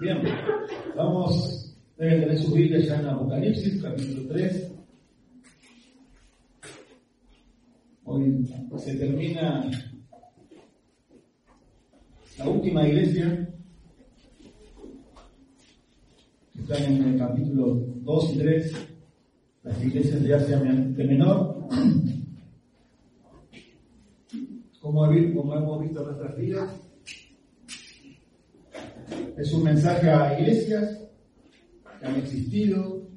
Bien, vamos, deben tener su Biblia ya en Apocalipsis, capítulo 3. Hoy se termina la última iglesia, que están en el capítulo 2 y 3, las iglesias de Asia Menor. Como, como hemos visto en nuestras vidas, es un mensaje a iglesias que han existido,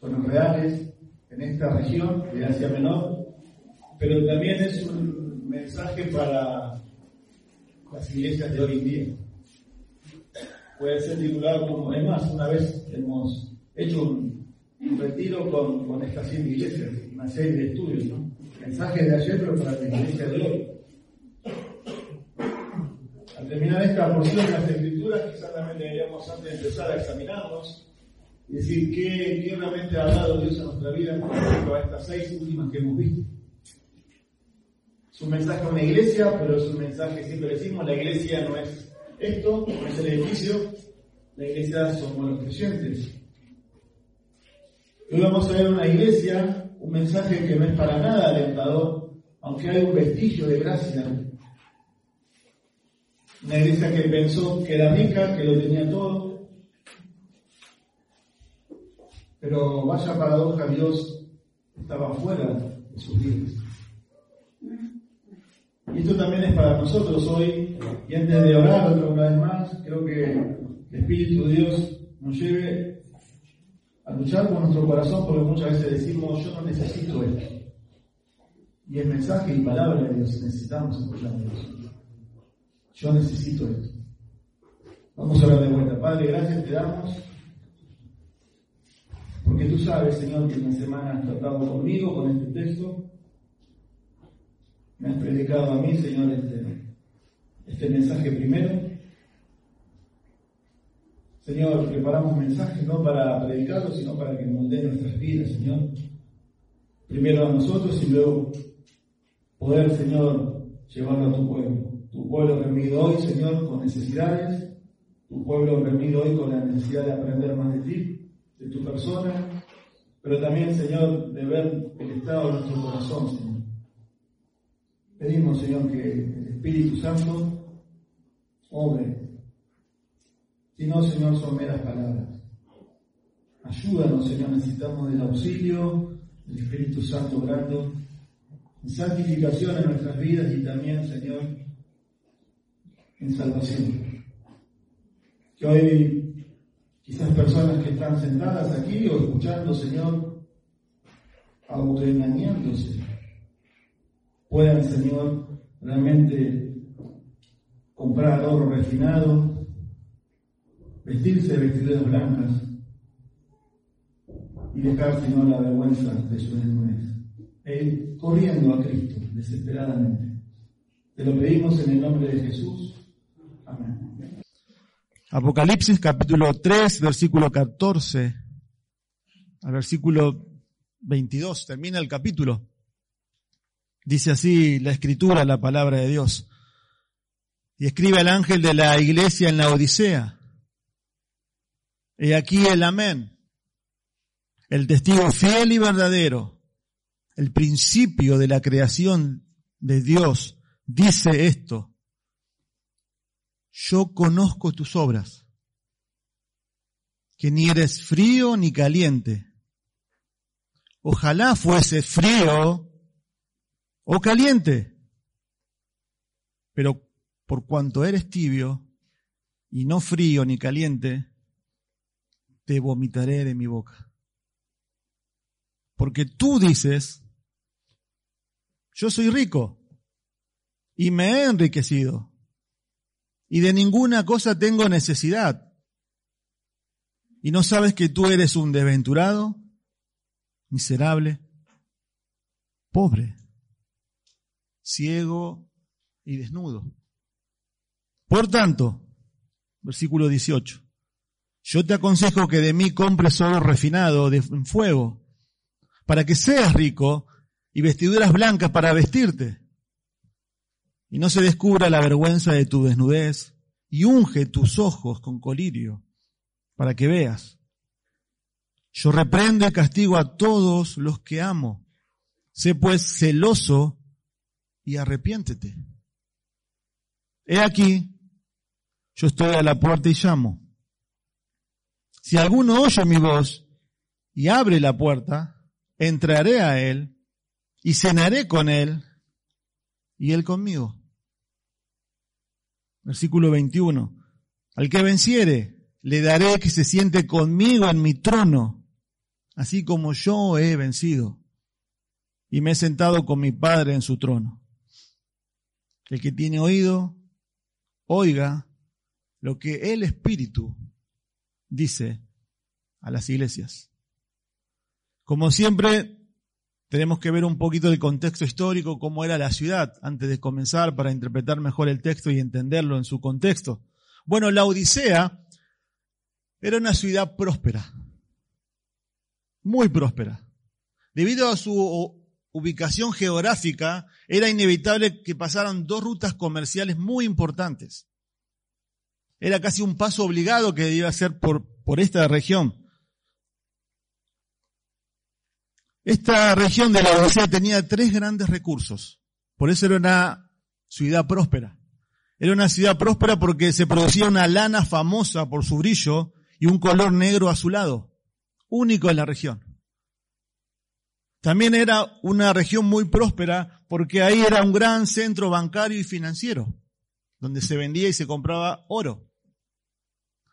son reales en esta región de Asia Menor, pero también es un mensaje para las iglesias de hoy en día. Puede ser titulado como, es más, una vez hemos hecho un, retiro con, estas siete iglesias, una serie de estudios, ¿no? Mensajes de ayer, pero para la iglesia de hoy. Terminar esta porción de las escrituras, quizás también deberíamos antes de empezar a examinarnos y decir qué, realmente ha hablado Dios en nuestra vida con respecto a estas seis últimas que hemos visto. Es un mensaje a una iglesia, pero es un mensaje, siempre decimos, la iglesia no es esto, no es el edificio, la iglesia somos los creyentes. Hoy vamos a ver una iglesia, un mensaje que no es para nada alentador, aunque hay un vestigio de gracia. Una iglesia que pensó que era rica, que lo tenía todo. Pero vaya paradoja, Dios estaba fuera de sus vidas. Y esto también es para nosotros hoy. Y antes de orar otra vez más, creo que el Espíritu de Dios nos lleve a luchar con nuestro corazón porque muchas veces decimos, yo no necesito esto. Y el mensaje y palabra de Dios, necesitamos escuchar a Dios. Yo necesito esto. Vamos a hablar de vuelta. Padre, gracias te damos. Porque tú sabes, Señor, que en semana has tratado conmigo con este texto me has predicado a mí, Señor, este, este mensaje primero. Señor, preparamos mensajes no para predicarlos, sino para que moldeen nuestras vidas, Señor. Primero a nosotros y luego poder, Señor, llevarlo a tu pueblo. Tu pueblo reunido hoy, Señor, con necesidades. Tu pueblo reunido hoy con la necesidad de aprender más de ti, de tu persona. Pero también, Señor, de ver el estado de nuestro corazón, Señor. Pedimos, Señor, que el Espíritu Santo obre. Si no, Señor, son meras palabras. Ayúdanos, Señor, necesitamos del auxilio del Espíritu Santo obrando en santificación en nuestras vidas y también, Señor, en salvación. Que hoy quizás personas que están sentadas aquí o escuchando, Señor, autoengañándose, puedan, Señor, realmente comprar oro refinado, vestirse de vestiduras blancas y dejar, Señor, la vergüenza de su desnudez. E ir corriendo a Cristo desesperadamente. Te lo pedimos en el nombre de Jesús. Apocalipsis capítulo 3, versículo 14 al versículo 22. Termina el capítulo. Dice así la escritura, la palabra de Dios. Y escribe al ángel de la iglesia en la Odisea. He aquí el amén, el testigo fiel y verdadero, el principio de la creación de Dios, dice esto. Yo conozco tus obras, que ni eres frío ni caliente. Ojalá fuese frío o caliente. Pero por cuanto eres tibio y no frío ni caliente, te vomitaré de mi boca. Porque tú dices, yo soy rico y me he enriquecido y de ninguna cosa tengo necesidad. Y no sabes que tú eres un desventurado, miserable, pobre, ciego y desnudo. Por tanto, versículo 18, yo te aconsejo que de mí compres oro refinado de fuego, para que seas rico y vestiduras blancas para vestirte y no se descubra la vergüenza de tu desnudez, y unge tus ojos con colirio, para que veas. Yo reprendo y castigo a todos los que amo. Sé pues celoso y arrepiéntete. He aquí, yo estoy a la puerta y llamo. Si alguno oye mi voz y abre la puerta, entraré a él y cenaré con él y él conmigo. Versículo 21. Al que venciere, le daré que se siente conmigo en mi trono, así como yo he vencido y me he sentado con mi Padre en su trono. El que tiene oído, oiga lo que el Espíritu dice a las iglesias. Como siempre, tenemos que ver un poquito del contexto histórico, cómo era la ciudad, antes de comenzar para interpretar mejor el texto y entenderlo en su contexto. Bueno, la Odisea era una ciudad próspera, muy próspera. Debido a su ubicación geográfica, era inevitable que pasaran dos rutas comerciales muy importantes. Era casi un paso obligado que debía hacer por, por esta región. Esta región de la Odisea tenía tres grandes recursos. Por eso era una ciudad próspera. Era una ciudad próspera porque se producía una lana famosa por su brillo y un color negro azulado, único en la región. También era una región muy próspera porque ahí era un gran centro bancario y financiero, donde se vendía y se compraba oro.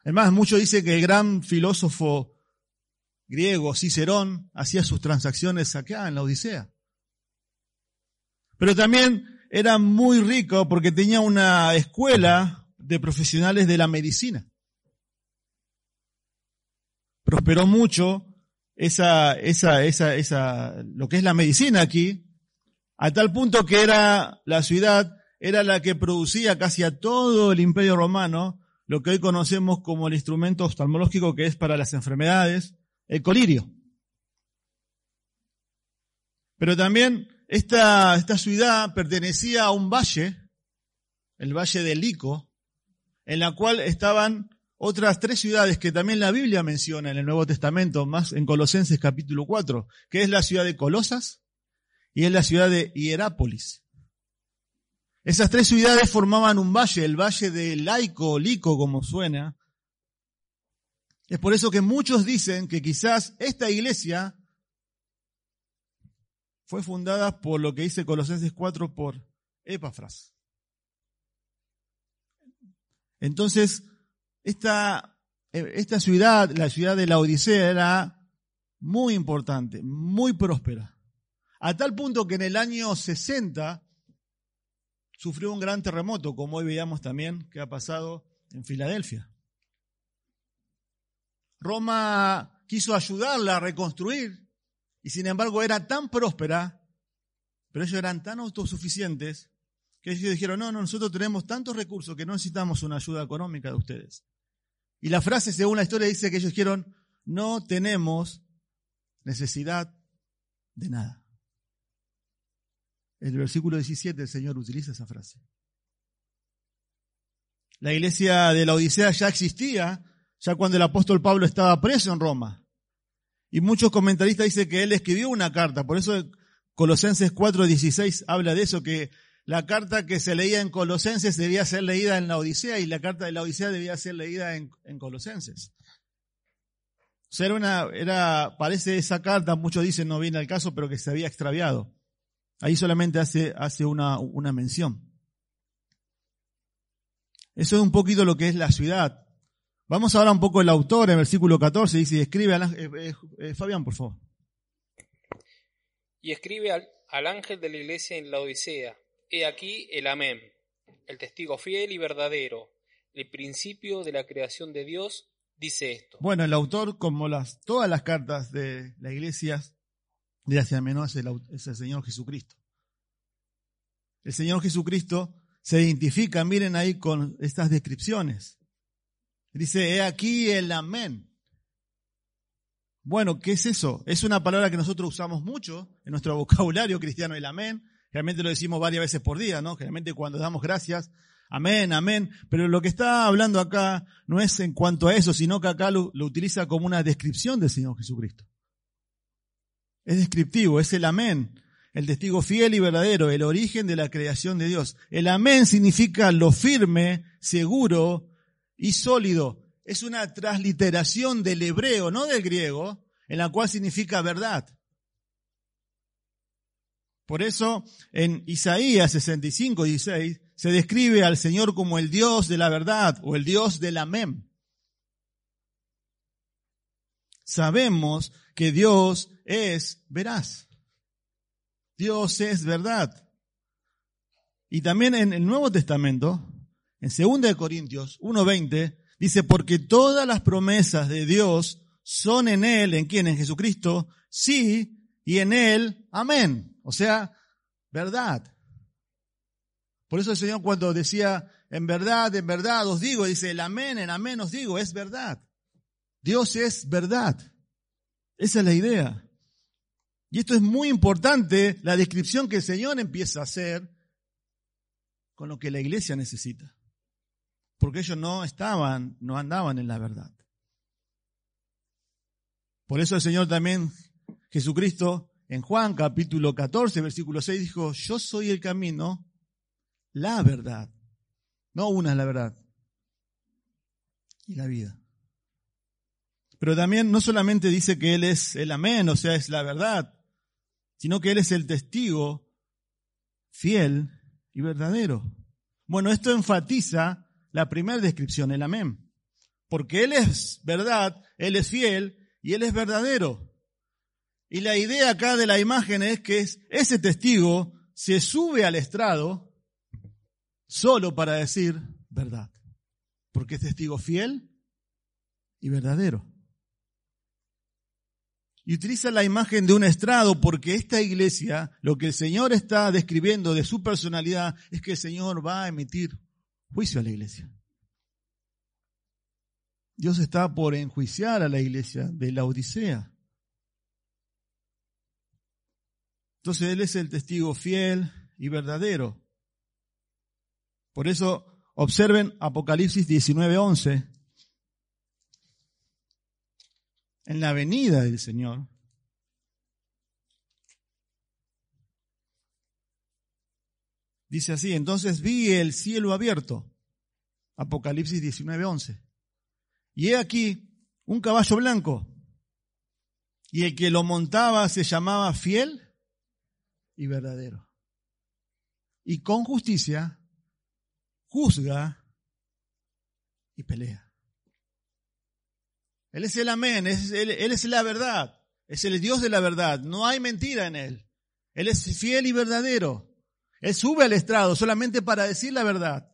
Además, muchos dicen que el gran filósofo griego Cicerón hacía sus transacciones acá en la Odisea. Pero también era muy rico porque tenía una escuela de profesionales de la medicina. Prosperó mucho esa, esa, esa, esa, lo que es la medicina aquí, a tal punto que era la ciudad, era la que producía casi a todo el imperio romano lo que hoy conocemos como el instrumento oftalmológico que es para las enfermedades, el colirio. Pero también esta, ciudad pertenecía a un valle, el valle de Lico, en la cual estaban otras tres ciudades que también la Biblia menciona en el Nuevo Testamento, más en Colosenses capítulo 4, que es la ciudad de Colosas y es la ciudad de Hierápolis. Esas tres ciudades formaban un valle, el valle de Laico, Lico como suena, es por eso que muchos dicen que quizás esta iglesia fue fundada por lo que dice Colosenses 4 por Epafras. Entonces, esta, esta ciudad, la ciudad de la Odisea, era muy importante, muy próspera. A tal punto que en el año 60 sufrió un gran terremoto, como hoy veíamos también que ha pasado en Filadelfia. Roma quiso ayudarla a reconstruir y sin embargo era tan próspera, pero ellos eran tan autosuficientes que ellos dijeron, no, no, nosotros tenemos tantos recursos que no necesitamos una ayuda económica de ustedes. Y la frase, según la historia, dice que ellos dijeron, no tenemos necesidad de nada. En el versículo 17 el Señor utiliza esa frase. La iglesia de la Odisea ya existía, ya cuando el apóstol Pablo estaba preso en Roma. Y muchos comentaristas dicen que él escribió una carta, por eso Colosenses 4:16 habla de eso, que la carta que se leía en Colosenses debía ser leída en la Odisea y la carta de la Odisea debía ser leída en, Colosenses. O sea, era una, era, parece esa carta, muchos dicen no viene al caso, pero que se había extraviado. Ahí solamente hace, hace una, una mención. Eso es un poquito lo que es la ciudad. Vamos ahora un poco el autor en versículo 14, dice, escribe, al, eh, eh, eh, Fabián, por favor. Y escribe al, al ángel de la iglesia en la Odisea, he aquí el amén, el testigo fiel y verdadero, el principio de la creación de Dios, dice esto. Bueno, el autor, como las, todas las cartas de la iglesia de Asia Menor, es el, es el Señor Jesucristo. El Señor Jesucristo se identifica, miren ahí con estas descripciones. Dice, he aquí el amén. Bueno, ¿qué es eso? Es una palabra que nosotros usamos mucho en nuestro vocabulario cristiano, el amén. Realmente lo decimos varias veces por día, ¿no? Generalmente cuando damos gracias, amén, amén. Pero lo que está hablando acá no es en cuanto a eso, sino que acá lo, lo utiliza como una descripción del Señor Jesucristo. Es descriptivo, es el amén, el testigo fiel y verdadero, el origen de la creación de Dios. El amén significa lo firme, seguro y sólido es una transliteración del hebreo, no del griego, en la cual significa verdad. Por eso en Isaías 65, 16 se describe al Señor como el Dios de la verdad o el Dios del amén. Sabemos que Dios es veraz. Dios es verdad. Y también en el Nuevo Testamento, en 2 Corintios 1.20, Dice, porque todas las promesas de Dios son en Él, ¿en quién? En Jesucristo, sí, y en Él, amén. O sea, verdad. Por eso el Señor cuando decía, en verdad, en verdad os digo, dice, el amén, en amén os digo, es verdad. Dios es verdad. Esa es la idea. Y esto es muy importante, la descripción que el Señor empieza a hacer con lo que la iglesia necesita porque ellos no estaban, no andaban en la verdad. Por eso el Señor también, Jesucristo, en Juan capítulo 14, versículo 6, dijo, yo soy el camino, la verdad. No una es la verdad. Y la vida. Pero también no solamente dice que Él es el amén, o sea, es la verdad, sino que Él es el testigo fiel y verdadero. Bueno, esto enfatiza la primera descripción, el amén. Porque Él es verdad, Él es fiel y Él es verdadero. Y la idea acá de la imagen es que ese testigo se sube al estrado solo para decir verdad. Porque es testigo fiel y verdadero. Y utiliza la imagen de un estrado porque esta iglesia, lo que el Señor está describiendo de su personalidad es que el Señor va a emitir juicio a la iglesia. Dios está por enjuiciar a la iglesia de la Odisea. Entonces Él es el testigo fiel y verdadero. Por eso observen Apocalipsis 19:11. En la venida del Señor. Dice así, entonces vi el cielo abierto. Apocalipsis 19:11. Y he aquí un caballo blanco. Y el que lo montaba se llamaba fiel y verdadero. Y con justicia juzga y pelea. Él es el amén, él, él es la verdad, es el Dios de la verdad, no hay mentira en él. Él es fiel y verdadero. Él sube al estrado solamente para decir la verdad.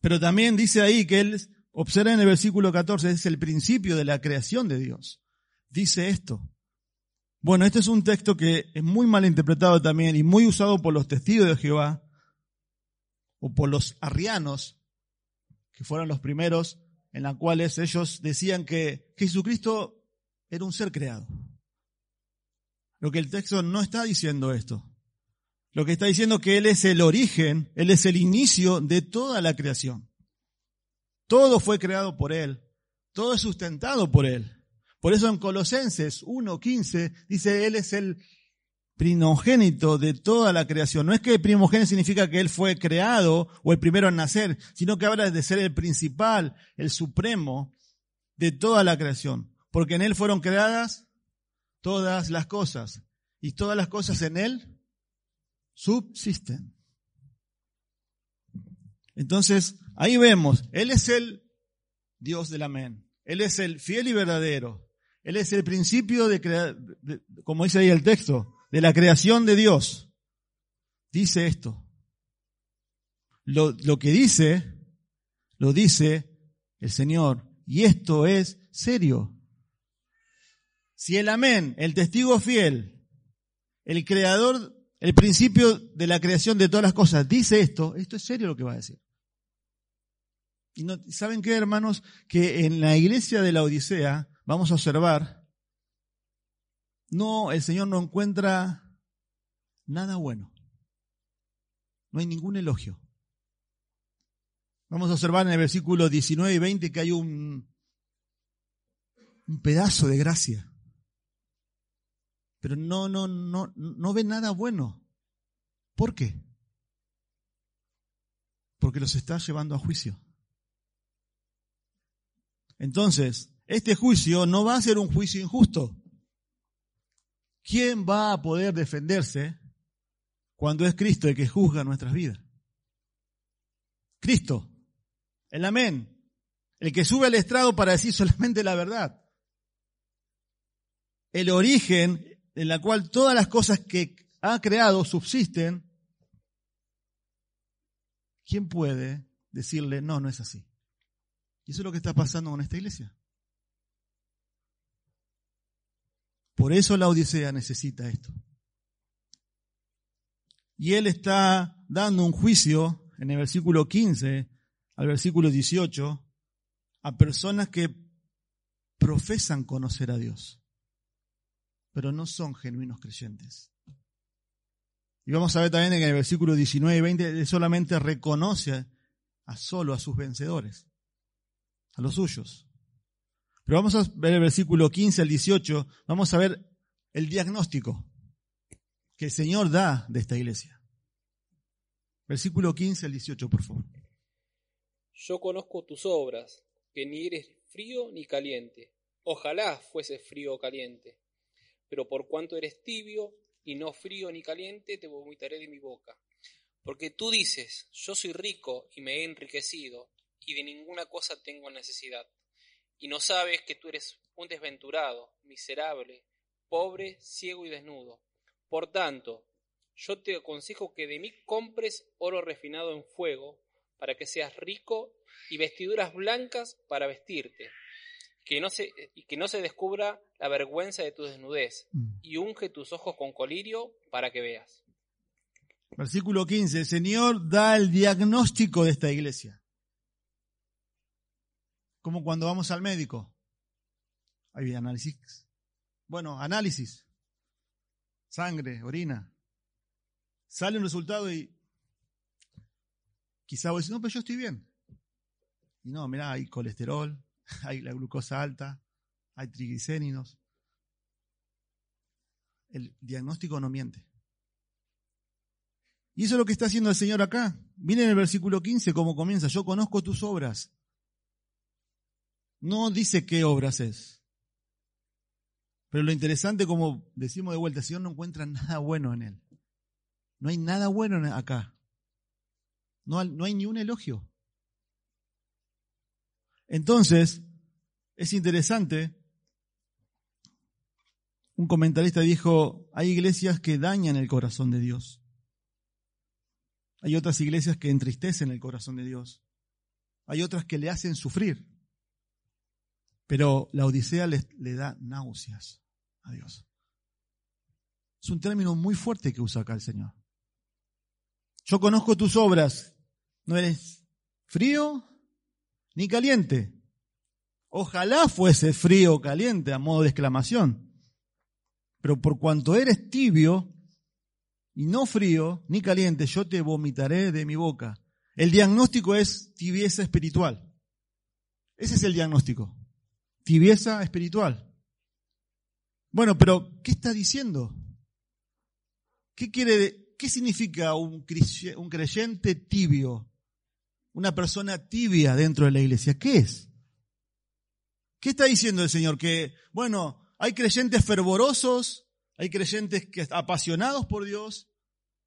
Pero también dice ahí que Él, observa en el versículo 14, es el principio de la creación de Dios. Dice esto. Bueno, este es un texto que es muy mal interpretado también y muy usado por los testigos de Jehová o por los arrianos, que fueron los primeros en los cuales ellos decían que Jesucristo era un ser creado. Lo que el texto no está diciendo esto. Lo que está diciendo que Él es el origen, Él es el inicio de toda la creación. Todo fue creado por Él, todo es sustentado por Él. Por eso en Colosenses 1.15 dice, Él es el primogénito de toda la creación. No es que primogénito significa que Él fue creado o el primero en nacer, sino que habla de ser el principal, el supremo de toda la creación. Porque en Él fueron creadas todas las cosas. Y todas las cosas en Él subsisten. Entonces, ahí vemos, Él es el Dios del amén. Él es el fiel y verdadero. Él es el principio de, como dice ahí el texto, de la creación de Dios. Dice esto. Lo, lo que dice Lo dice el Señor. Y esto es serio. Si el amén, el testigo fiel, el creador, el principio de la creación de todas las cosas, dice esto, esto es serio lo que va a decir. Y no, ¿saben qué, hermanos? Que en la iglesia de la Odisea vamos a observar, no, el Señor no encuentra nada bueno. No hay ningún elogio. Vamos a observar en el versículo 19 y 20 que hay un, un pedazo de gracia. Pero no, no, no, no ve nada bueno. ¿Por qué? Porque los está llevando a juicio. Entonces, este juicio no va a ser un juicio injusto. ¿Quién va a poder defenderse cuando es Cristo el que juzga nuestras vidas? Cristo, el amén, el que sube al estrado para decir solamente la verdad. El origen en la cual todas las cosas que ha creado subsisten. ¿Quién puede decirle, no, no es así? Y eso es lo que está pasando con esta iglesia. Por eso la Odisea necesita esto. Y él está dando un juicio en el versículo 15 al versículo 18 a personas que profesan conocer a Dios, pero no son genuinos creyentes. Y vamos a ver también que en el versículo 19 y 20 él solamente reconoce a solo a sus vencedores a los suyos. Pero vamos a ver el versículo 15 al 18, vamos a ver el diagnóstico que el Señor da de esta iglesia. Versículo 15 al 18, por favor. Yo conozco tus obras, que ni eres frío ni caliente. Ojalá fuese frío o caliente. Pero por cuanto eres tibio y no frío ni caliente, te vomitaré de mi boca. Porque tú dices, yo soy rico y me he enriquecido y de ninguna cosa tengo necesidad. Y no sabes que tú eres un desventurado, miserable, pobre, ciego y desnudo. Por tanto, yo te aconsejo que de mí compres oro refinado en fuego, para que seas rico, y vestiduras blancas para vestirte, que no se, y que no se descubra la vergüenza de tu desnudez, mm. y unge tus ojos con colirio para que veas. Versículo 15. El Señor da el diagnóstico de esta iglesia. Como cuando vamos al médico. Hay análisis. Bueno, análisis. Sangre, orina. Sale un resultado y quizá vos decís, no, pero yo estoy bien. Y no, mira, hay colesterol, hay la glucosa alta, hay triglicéridos. El diagnóstico no miente. Y eso es lo que está haciendo el Señor acá. Miren el versículo 15 cómo comienza. Yo conozco tus obras no dice qué obras es. Pero lo interesante, como decimos de vuelta, el Señor no encuentra nada bueno en él. No hay nada bueno acá. No, no hay ni un elogio. Entonces, es interesante. Un comentarista dijo, hay iglesias que dañan el corazón de Dios. Hay otras iglesias que entristecen el corazón de Dios. Hay otras que le hacen sufrir. Pero la Odisea le, le da náuseas a Dios. Es un término muy fuerte que usa acá el Señor. Yo conozco tus obras. No eres frío ni caliente. Ojalá fuese frío o caliente a modo de exclamación. Pero por cuanto eres tibio y no frío ni caliente, yo te vomitaré de mi boca. El diagnóstico es tibieza espiritual. Ese es el diagnóstico tibieza espiritual. Bueno, pero ¿qué está diciendo? ¿Qué quiere, qué significa un creyente tibio? Una persona tibia dentro de la iglesia. ¿Qué es? ¿Qué está diciendo el Señor? Que, bueno, hay creyentes fervorosos, hay creyentes que apasionados por Dios,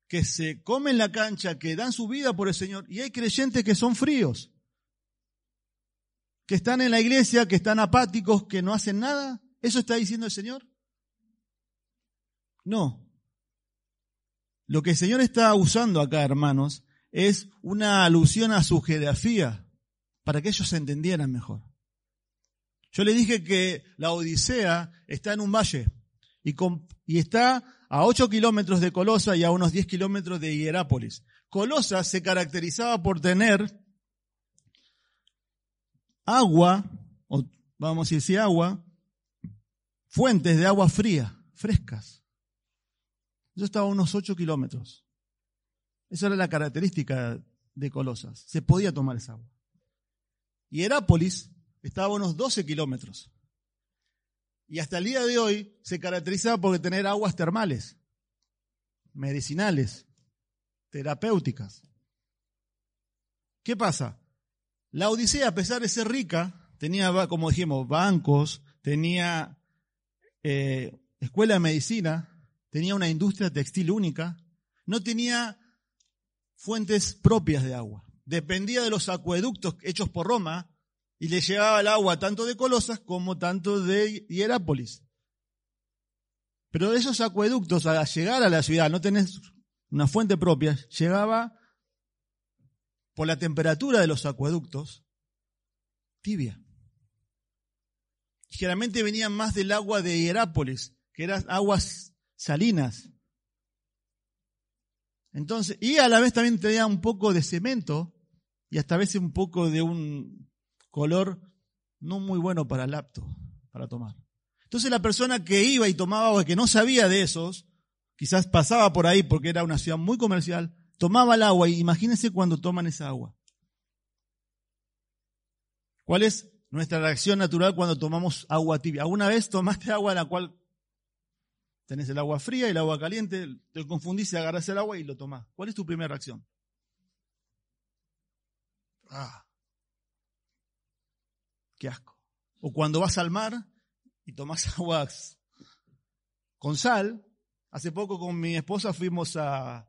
que se comen la cancha, que dan su vida por el Señor, y hay creyentes que son fríos que están en la iglesia, que están apáticos, que no hacen nada? ¿Eso está diciendo el Señor? No. Lo que el Señor está usando acá, hermanos, es una alusión a su geografía. para que ellos se entendieran mejor. Yo le dije que la Odisea está en un valle y, está a 8 kilómetros de Colosa y a unos 10 kilómetros de Hierápolis. Colosa se caracterizaba por tener agua, o vamos a decir agua, fuentes de agua fría, frescas. Eso estaba a unos 8 kilómetros. Esa era la característica de Colosas. Se podía tomar esa agua. Y Herápolis estaba a unos 12 kilómetros. Y hasta el día de hoy se caracterizaba por tener aguas termales, medicinales, terapéuticas. ¿Qué pasa? La Odisea, a pesar de ser rica, tenía, como dijimos, bancos, tenía eh, escuela de medicina, tenía una industria textil única, no tenía fuentes propias de agua. Dependía de los acueductos hechos por Roma y le llevaba el agua tanto de Colosas como tanto de Hierápolis. Pero de esos acueductos, al llegar a la ciudad, no tenés una fuente propia, llegaba por la temperatura de los acueductos tibia. Generalmente venían más del agua de Hierápolis, que eran aguas salinas. Entonces, y a la vez también tenía un poco de cemento y hasta a veces un poco de un color no muy bueno para el apto, para tomar. Entonces la persona que iba y tomaba agua, que no sabía de esos, quizás pasaba por ahí porque era una ciudad muy comercial, tomaba el agua y imagínense cuando toman esa agua. ¿Cuál es nuestra reacción natural cuando tomamos agua tibia? ¿Alguna vez tomaste agua en la cual tenés el agua fría y el agua caliente, te confundís, agarras el agua y lo tomás? ¿Cuál es tu primera reacción? Ah, qué asco. O cuando vas al mar y tomas aguas con sal. Hace poco con mi esposa fuimos a,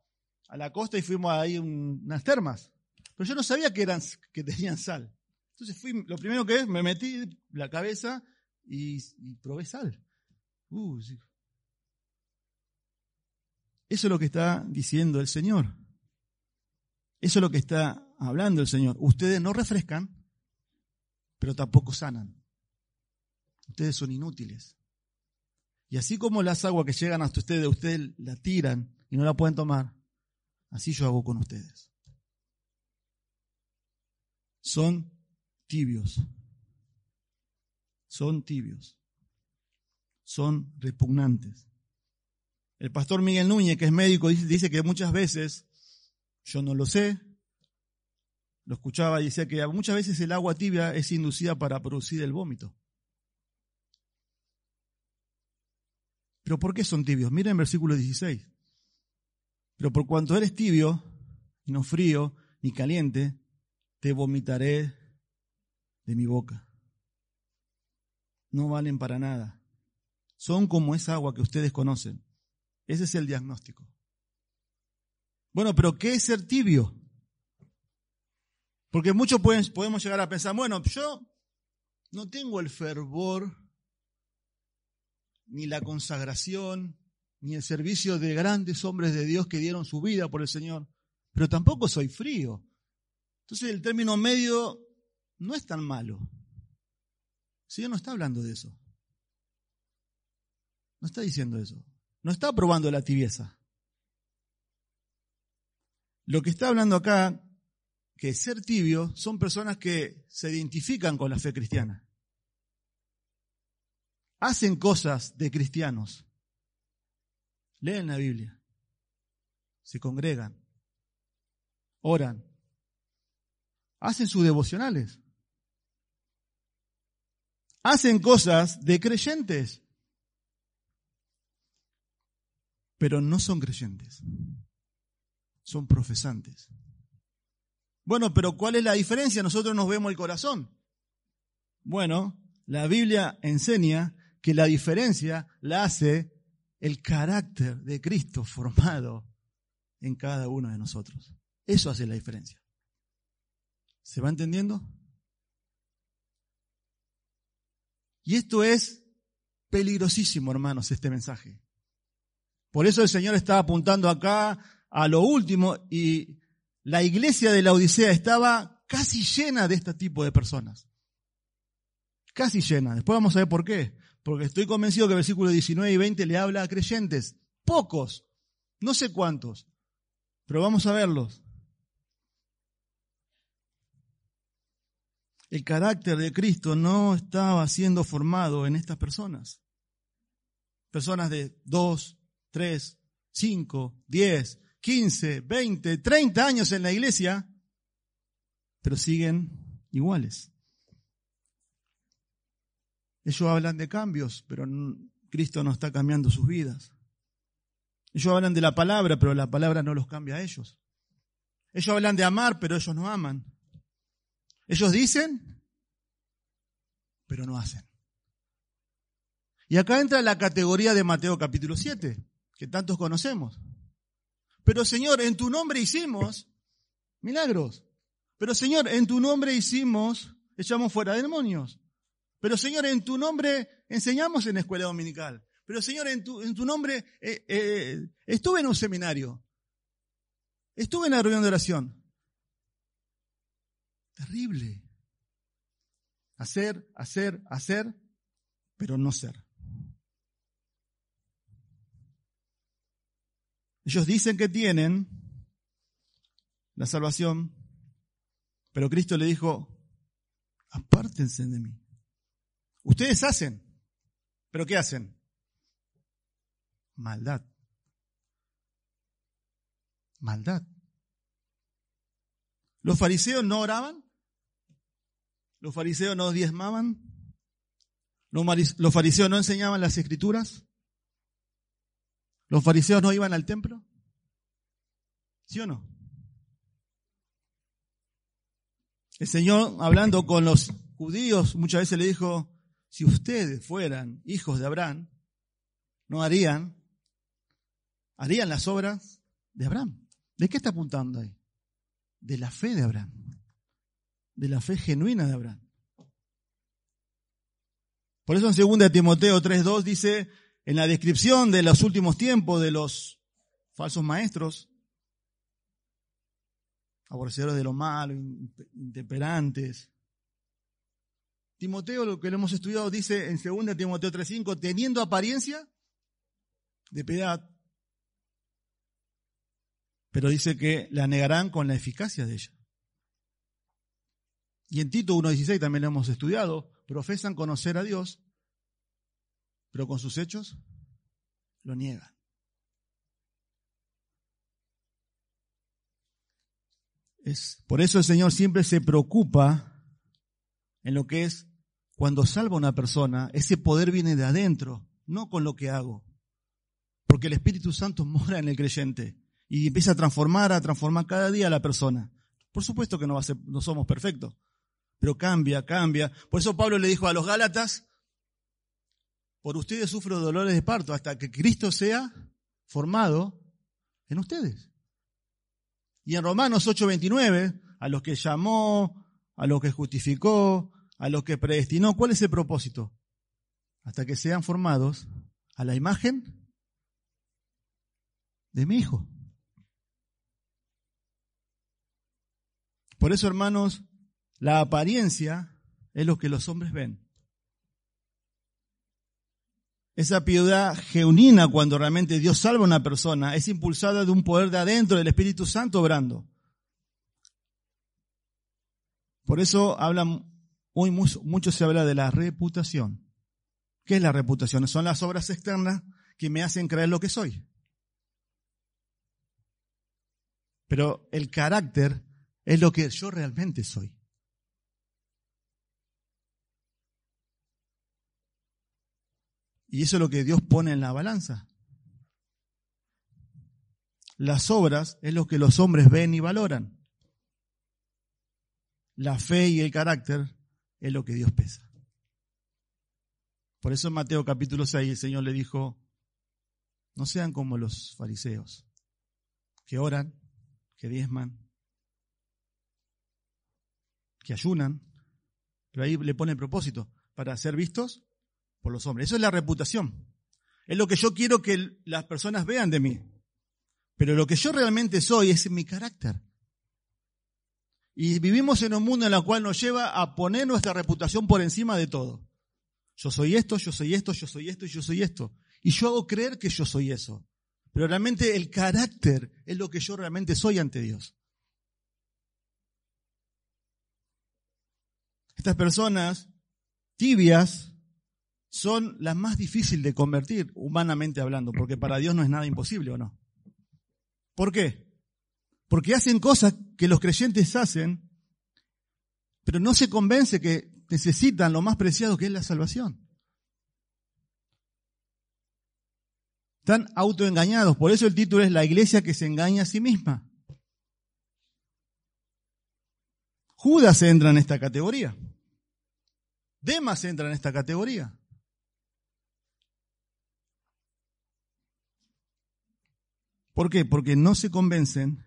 a la costa y fuimos ahí a unas termas. Pero yo no sabía que, eran, que tenían sal. Entonces fui, lo primero que es, me metí la cabeza y, probé sal. Uh, Eso es lo que está diciendo el Señor. Eso es lo que está hablando el Señor. Ustedes no refrescan, pero tampoco sanan. Ustedes son inútiles. Y así como las aguas que llegan hasta ustedes, ustedes la tiran y no la pueden tomar, así yo hago con ustedes. Son tibios. Son tibios. Son repugnantes. El pastor Miguel Núñez, que es médico, dice, que muchas veces, yo no lo sé, lo escuchaba y decía que muchas veces el agua tibia es inducida para producir el vómito. Pero ¿por qué son tibios? Miren versículo 16. Pero por cuanto eres tibio, y no frío, ni caliente, te vomitaré de mi boca. No valen para nada. Son como esa agua que ustedes conocen. Ese es el diagnóstico. Bueno, pero ¿qué es ser tibio? Porque muchos podemos llegar a pensar, bueno, yo no tengo el fervor, ni la consagración, ni el servicio de grandes hombres de Dios que dieron su vida por el Señor, pero tampoco soy frío. Entonces el término medio no es tan malo. El Señor no está hablando de eso. No está diciendo eso. No está probando la tibieza. Lo que está hablando acá que ser tibio son personas que se identifican con la fe cristiana. Hacen cosas de cristianos. Leen la Biblia. Se congregan. Oran. Hacen sus devocionales. Hacen cosas de creyentes. Pero no son creyentes. Son profesantes. Bueno, pero ¿cuál es la diferencia? Nosotros nos vemos el corazón. Bueno, la Biblia enseña que la diferencia la hace el carácter de Cristo formado en cada uno de nosotros. Eso hace la diferencia. ¿Se va entendiendo? Y esto es peligrosísimo, hermanos, este mensaje. Por eso el Señor está apuntando acá a lo último y la iglesia de la Odisea estaba casi llena de este tipo de personas. Casi llena. Después vamos a ver por qué. Porque estoy convencido que el versículo 19 y 20 le habla a creyentes. Pocos. No sé cuántos. Pero vamos a verlos. El carácter de Cristo no estaba siendo formado en estas personas. Personas de 2, 3, 5, 10, 15, 20, 30 años en la iglesia, pero siguen iguales. Ellos hablan de cambios, pero Cristo no está cambiando sus vidas. Ellos hablan de la palabra, pero la palabra no los cambia a ellos. Ellos hablan de amar, pero ellos no aman. Ellos dicen, pero no hacen. Y acá entra la categoría de Mateo capítulo 7, que tantos conocemos. Pero Señor, en tu nombre hicimos milagros. Pero Señor, en tu nombre hicimos, echamos fuera demonios. Pero Señor, en tu nombre enseñamos en la escuela dominical. Pero Señor, en tu, en tu nombre eh, eh, estuve en un seminario. Estuve en la reunión de oración. Terrible. Hacer, hacer, hacer, pero no ser. Ellos dicen que tienen la salvación, pero Cristo le dijo, apártense de mí. Ustedes hacen, pero ¿qué hacen? Maldad. Maldad. ¿Los fariseos no oraban? ¿Los fariseos no diezmaban? ¿Los fariseos no enseñaban las escrituras? ¿Los fariseos no iban al templo? ¿Sí o no? El Señor, hablando con los judíos, muchas veces le dijo, si ustedes fueran hijos de Abraham, no harían, harían las obras de Abraham. ¿De qué está apuntando ahí? De la fe de Abraham, de la fe genuina de Abraham. Por eso en 2 Timoteo 3.2 dice, en la descripción de los últimos tiempos de los falsos maestros, aborrecedores de lo malo, intemperantes, Timoteo, lo que lo hemos estudiado, dice en 2 Timoteo 3.5, teniendo apariencia de piedad, pero dice que la negarán con la eficacia de ella. Y en Tito 1.16 también lo hemos estudiado, profesan conocer a Dios, pero con sus hechos lo niegan. Es, por eso el Señor siempre se preocupa en lo que es cuando salva a una persona, ese poder viene de adentro, no con lo que hago. Porque el Espíritu Santo mora en el creyente y empieza a transformar, a transformar cada día a la persona. Por supuesto que no, va no somos perfectos, pero cambia, cambia. Por eso Pablo le dijo a los Gálatas, por ustedes sufro dolores de parto hasta que Cristo sea formado en ustedes. Y en Romanos 8:29, a los que llamó, a los que justificó, a los que predestinó, ¿cuál es el propósito? Hasta que sean formados a la imagen de mi Hijo. Por eso, hermanos, la apariencia es lo que los hombres ven. Esa piedad genuina cuando realmente Dios salva a una persona es impulsada de un poder de adentro del Espíritu Santo obrando. Por eso hablan Hoy mucho, se habla de la reputación. ¿Qué es la reputación? Son las obras externas que me hacen creer lo que soy. Pero el carácter es lo que yo realmente soy. Y eso es lo que Dios pone en la balanza. Las obras es lo que los hombres ven y valoran. La fe y el carácter es lo que Dios pesa. Por eso en Mateo capítulo 6 el Señor le dijo, no sean como los fariseos, que oran, que diezman, que ayunan, pero ahí le pone el propósito, para ser vistos los hombres. Eso es la reputación. Es lo que yo quiero que las personas vean de mí. Pero lo que yo realmente soy es mi carácter. Y vivimos en un mundo en el cual nos lleva a poner nuestra reputación por encima de todo. Yo soy esto, yo soy esto, yo soy esto yo soy esto. Y yo hago creer que yo soy eso. Pero realmente el carácter es lo que yo realmente soy ante Dios. Estas personas tibias son las más difíciles de convertir, humanamente hablando, porque para Dios no es nada imposible, ¿o no? ¿Por qué? Porque hacen cosas que los creyentes hacen, pero no se convence que necesitan lo más preciado que es la salvación. Están autoengañados, por eso el título es La iglesia que se engaña a sí misma. Judas entra en esta categoría. Demas entra en esta categoría. ¿Por qué? Porque no se convencen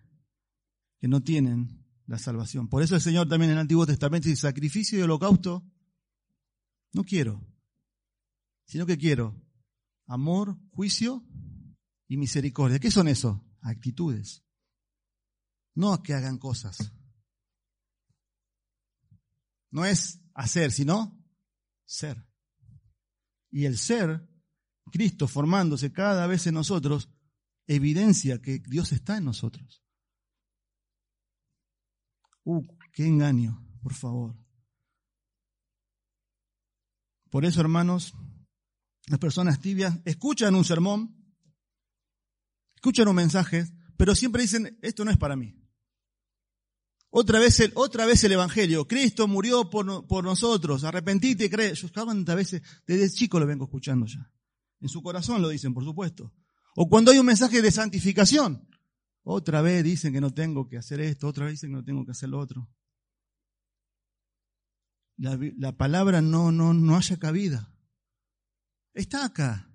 que no tienen la salvación. Por eso el Señor también en el Antiguo Testamento dice, sacrificio y holocausto, no quiero, sino que quiero amor, juicio y misericordia. ¿Qué son eso? Actitudes. No que hagan cosas. No es hacer, sino ser. Y el ser, Cristo formándose cada vez en nosotros, evidencia que Dios está en nosotros. Uh, qué engaño, por favor. Por eso, hermanos, las personas tibias escuchan un sermón, escuchan un mensaje, pero siempre dicen, esto no es para mí. Otra vez el, otra vez el Evangelio. Cristo murió por, por nosotros. Arrepentite y cree. Yo cuántas veces, desde chico lo vengo escuchando ya. En su corazón lo dicen, por supuesto. O cuando hay un mensaje de santificación. Otra vez dicen que no tengo que hacer esto, otra vez dicen que no tengo que hacer lo otro. La, la palabra no, no, no haya cabida. Está acá.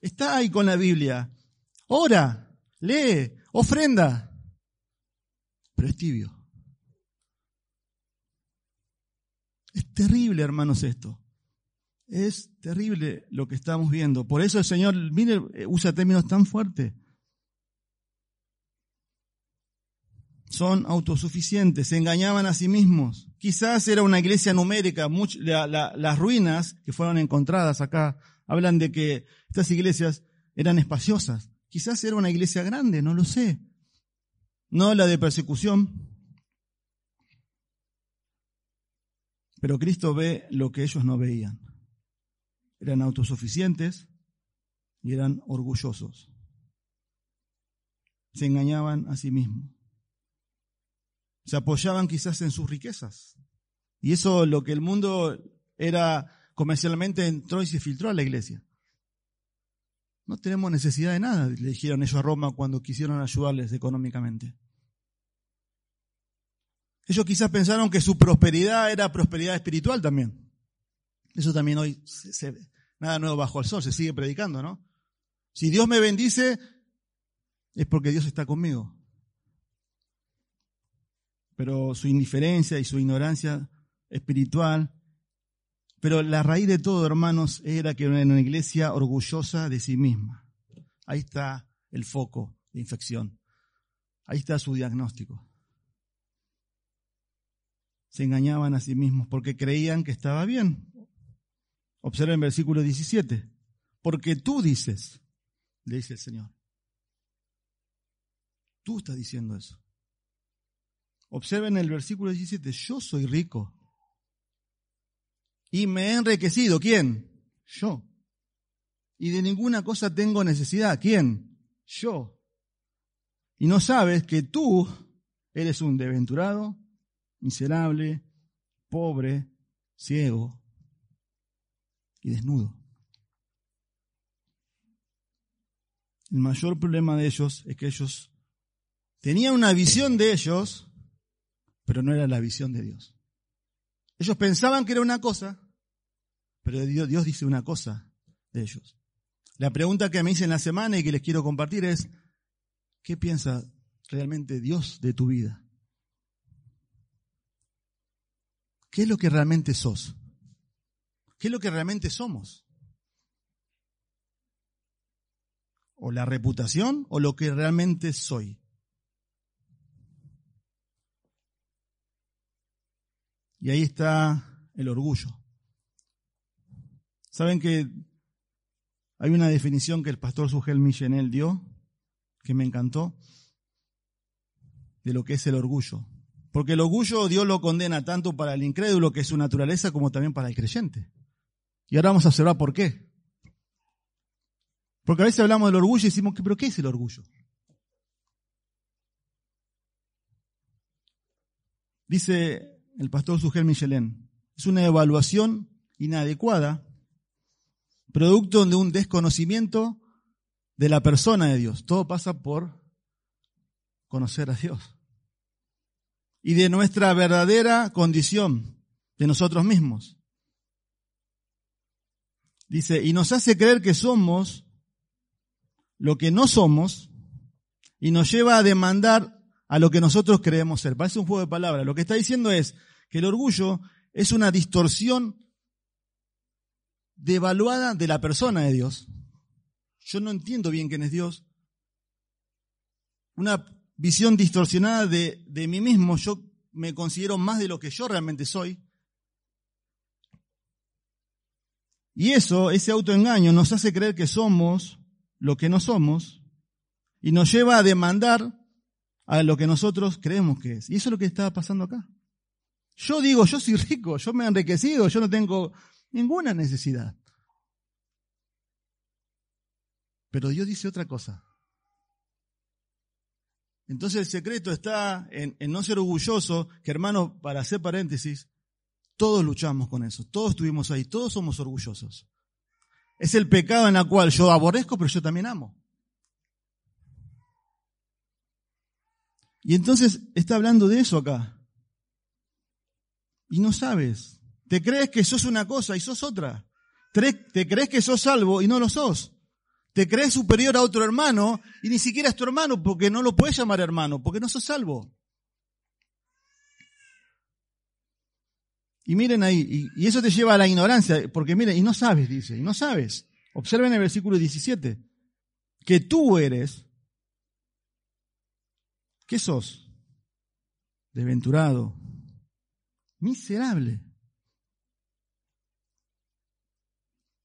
Está ahí con la Biblia. Ora, lee, ofrenda. Pero es tibio. Es terrible, hermanos, esto. Es terrible lo que estamos viendo. Por eso el Señor, mire, usa términos tan fuertes. Son autosuficientes, se engañaban a sí mismos. Quizás era una iglesia numérica. las ruinas que fueron encontradas acá hablan de que estas iglesias eran espaciosas. Quizás era una iglesia grande, no lo sé. No la de persecución. Pero Cristo ve lo que ellos no veían eran autosuficientes y eran orgullosos. Se engañaban a sí mismos. Se apoyaban quizás en sus riquezas. Y eso lo que el mundo era comercialmente entró y se filtró a la iglesia. No tenemos necesidad de nada, le dijeron ellos a Roma cuando quisieron ayudarles económicamente. Ellos quizás pensaron que su prosperidad era prosperidad espiritual también. Eso también hoy se, Nada nuevo bajo el sol, se sigue predicando, ¿no? Si Dios me bendice, es porque Dios está conmigo. Pero su indiferencia y su ignorancia espiritual. Pero la raíz de todo, hermanos, era que era una iglesia orgullosa de sí misma. Ahí está el foco de infección. Ahí está su diagnóstico. Se engañaban a sí mismos porque creían que estaba bien. Observen el versículo 17. Porque tú dices, le dice el Señor. Tú estás diciendo eso. Observen el versículo 17. Yo soy rico. Y me he enriquecido. ¿Quién? Yo. Y de ninguna cosa tengo necesidad. ¿Quién? Yo. Y no sabes que tú eres un deventurado, miserable, pobre, ciego y desnudo. El mayor problema de ellos es que ellos tenían una visión de ellos, pero no era la visión de Dios. Ellos pensaban que era una cosa, pero Dios, dice una cosa de ellos. La pregunta que me hice en la semana y que les quiero compartir es, ¿qué piensa realmente Dios de tu vida? ¿Qué es lo que realmente sos? ¿Qué es lo que realmente somos? ¿O la reputación o lo que realmente soy? Y ahí está el orgullo. ¿Saben que hay una definición que el pastor Sugel Millenel dio, que me encantó, de lo que es el orgullo? Porque el orgullo Dios lo condena tanto para el incrédulo, que es su naturaleza, como también para el creyente. Y ahora vamos a observar por qué. Porque a veces hablamos del orgullo y decimos, ¿pero qué es el orgullo? Dice el pastor Sugel Michelin, es una evaluación inadecuada, producto de un desconocimiento de la persona de Dios. Todo pasa por conocer a Dios. Y de nuestra verdadera condición, de nosotros mismos. Dice, y nos hace creer que somos lo que no somos y nos lleva a demandar a lo que nosotros creemos ser. Parece un juego de palabras. Lo que está diciendo es que el orgullo es una distorsión devaluada de la persona de Dios. Yo no entiendo bien quién es Dios. Una visión distorsionada de, de mí mismo. Yo me considero más de lo que yo realmente soy. Y eso, ese autoengaño, nos hace creer que somos lo que no somos y nos lleva a demandar a lo que nosotros creemos que es. Y eso es lo que está pasando acá. Yo digo, yo soy rico, yo me he enriquecido, yo no tengo ninguna necesidad. Pero Dios dice otra cosa. Entonces el secreto está en, no ser orgulloso, que hermano, para hacer paréntesis, todos luchamos con eso, todos estuvimos ahí, todos somos orgullosos. Es el pecado en el cual yo aborrezco, pero yo también amo. Y entonces está hablando de eso acá. Y no sabes. Te crees que sos una cosa y sos otra. Te crees que sos salvo y no lo sos. Te crees superior a otro hermano y ni siquiera es tu hermano porque no lo puedes llamar hermano, porque no sos salvo. Y miren ahí, y, eso te lleva a la ignorancia, porque miren, y no sabes, dice, y no sabes. Observen el versículo 17, que tú eres, ¿qué sos? Desventurado, miserable.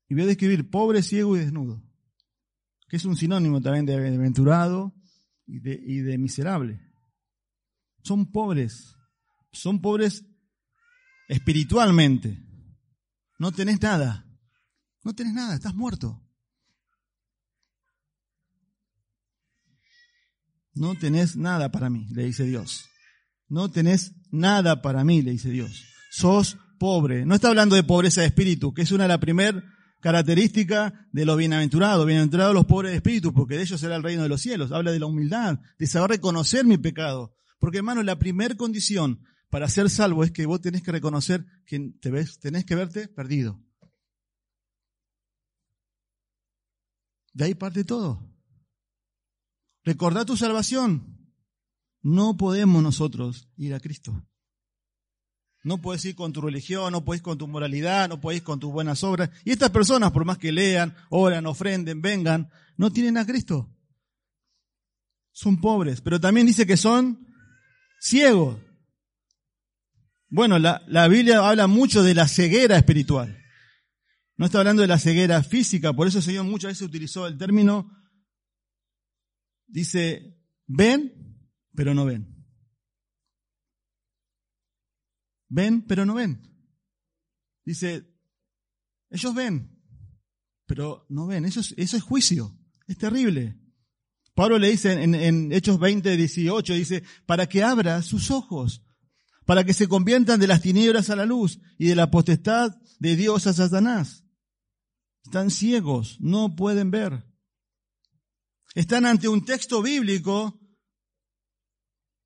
Y voy a describir pobre, ciego y desnudo, que es un sinónimo también de desventurado y de, y de miserable. Son pobres, son pobres espiritualmente. No tenés nada. No tenés nada, estás muerto. No tenés nada para mí, le dice Dios. No tenés nada para mí, le dice Dios. Sos pobre. No está hablando de pobreza de espíritu, que es una de las primeras características de los bienaventurados. Bienaventurados los pobres de espíritu, porque de ellos será el reino de los cielos. Habla de la humildad, de saber reconocer mi pecado. Porque hermano, la primera condición para ser salvo es que vos tenés que reconocer que te ves, tenés que verte perdido. De ahí parte todo. Recordá tu salvación. No podemos nosotros ir a Cristo. No puedes ir con tu religión, no ir con tu moralidad, no ir con tus buenas obras. Y estas personas, por más que lean, oran, ofrenden, vengan, no tienen a Cristo. Son pobres, pero también dice que son ciegos. Bueno, la, la Biblia habla mucho de la ceguera espiritual. No está hablando de la ceguera física, por eso el Señor muchas veces utilizó el término, dice, ven, pero no ven. Ven, pero no ven. Dice, ellos ven, pero no ven. Eso es, eso es juicio. Es terrible. Pablo le dice en, en Hechos 20, 18, dice, para que abra sus ojos para que se conviertan de las tinieblas a la luz y de la potestad de Dios a Satanás. Están ciegos, no pueden ver. Están ante un texto bíblico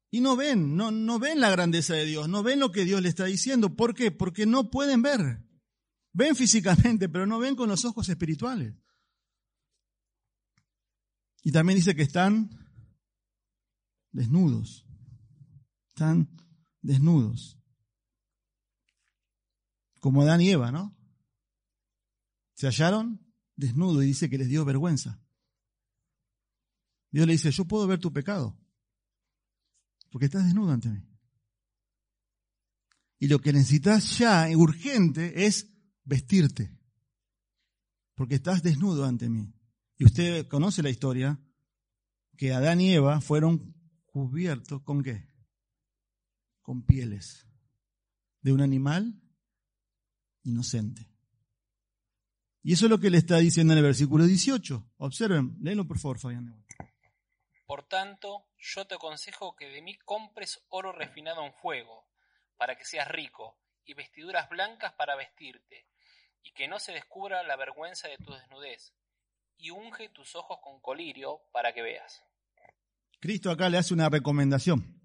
y no ven, no, no ven la grandeza de Dios, no ven lo que Dios le está diciendo. ¿Por qué? Porque no pueden ver. Ven físicamente, pero no ven con los ojos espirituales. Y también dice que están desnudos. Están desnudos. Como Adán y Eva, ¿no? Se hallaron desnudos y dice que les dio vergüenza. Dios le dice, yo puedo ver tu pecado, porque estás desnudo ante mí. Y lo que necesitas ya, urgente, es vestirte. Porque estás desnudo ante mí. Y usted conoce la historia, que Adán y Eva fueron cubiertos con qué? Con pieles de un animal inocente. Y eso es lo que le está diciendo en el versículo 18. Observen, léelo por favor, Fabián. Por tanto, yo te aconsejo que de mí compres oro refinado en fuego, para que seas rico, y vestiduras blancas para vestirte, y que no se descubra la vergüenza de tu desnudez, y unge tus ojos con colirio para que veas. Cristo acá le hace una recomendación.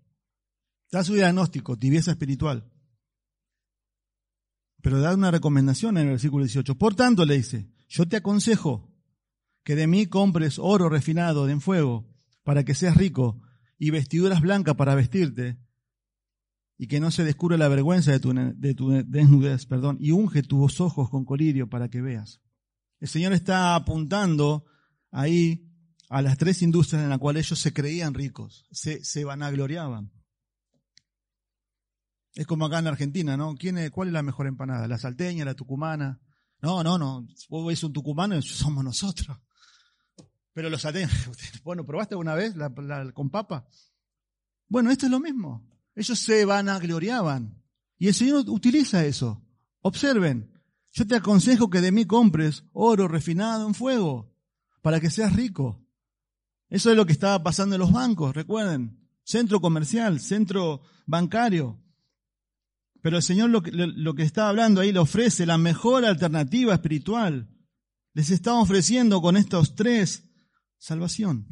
Da su diagnóstico, tibieza espiritual. Pero da una recomendación en el versículo 18. Por tanto, le dice, yo te aconsejo que de mí compres oro refinado en fuego para que seas rico y vestiduras blancas para vestirte y que no se descubra la vergüenza de tu, de tu desnudez, perdón, y unge tus ojos con colirio para que veas. El Señor está apuntando ahí a las tres industrias en las cuales ellos se creían ricos, se vanagloriaban. Es como acá en Argentina, ¿no? ¿Quién es, ¿Cuál es la mejor empanada? ¿La salteña, la tucumana? No, no, no. Vos veis un tucumano somos nosotros. Pero los salteños, bueno, ¿probaste alguna vez la, con papa? Bueno, esto es lo mismo. Ellos se van a gloriaban. Y el Señor utiliza eso. Observen. Yo te aconsejo que de mí compres oro refinado en fuego para que seas rico. Eso es lo que estaba pasando en los bancos, recuerden. Centro comercial, centro bancario. Pero el Señor lo que, está hablando ahí le ofrece la mejor alternativa espiritual. Les está ofreciendo con estos tres salvación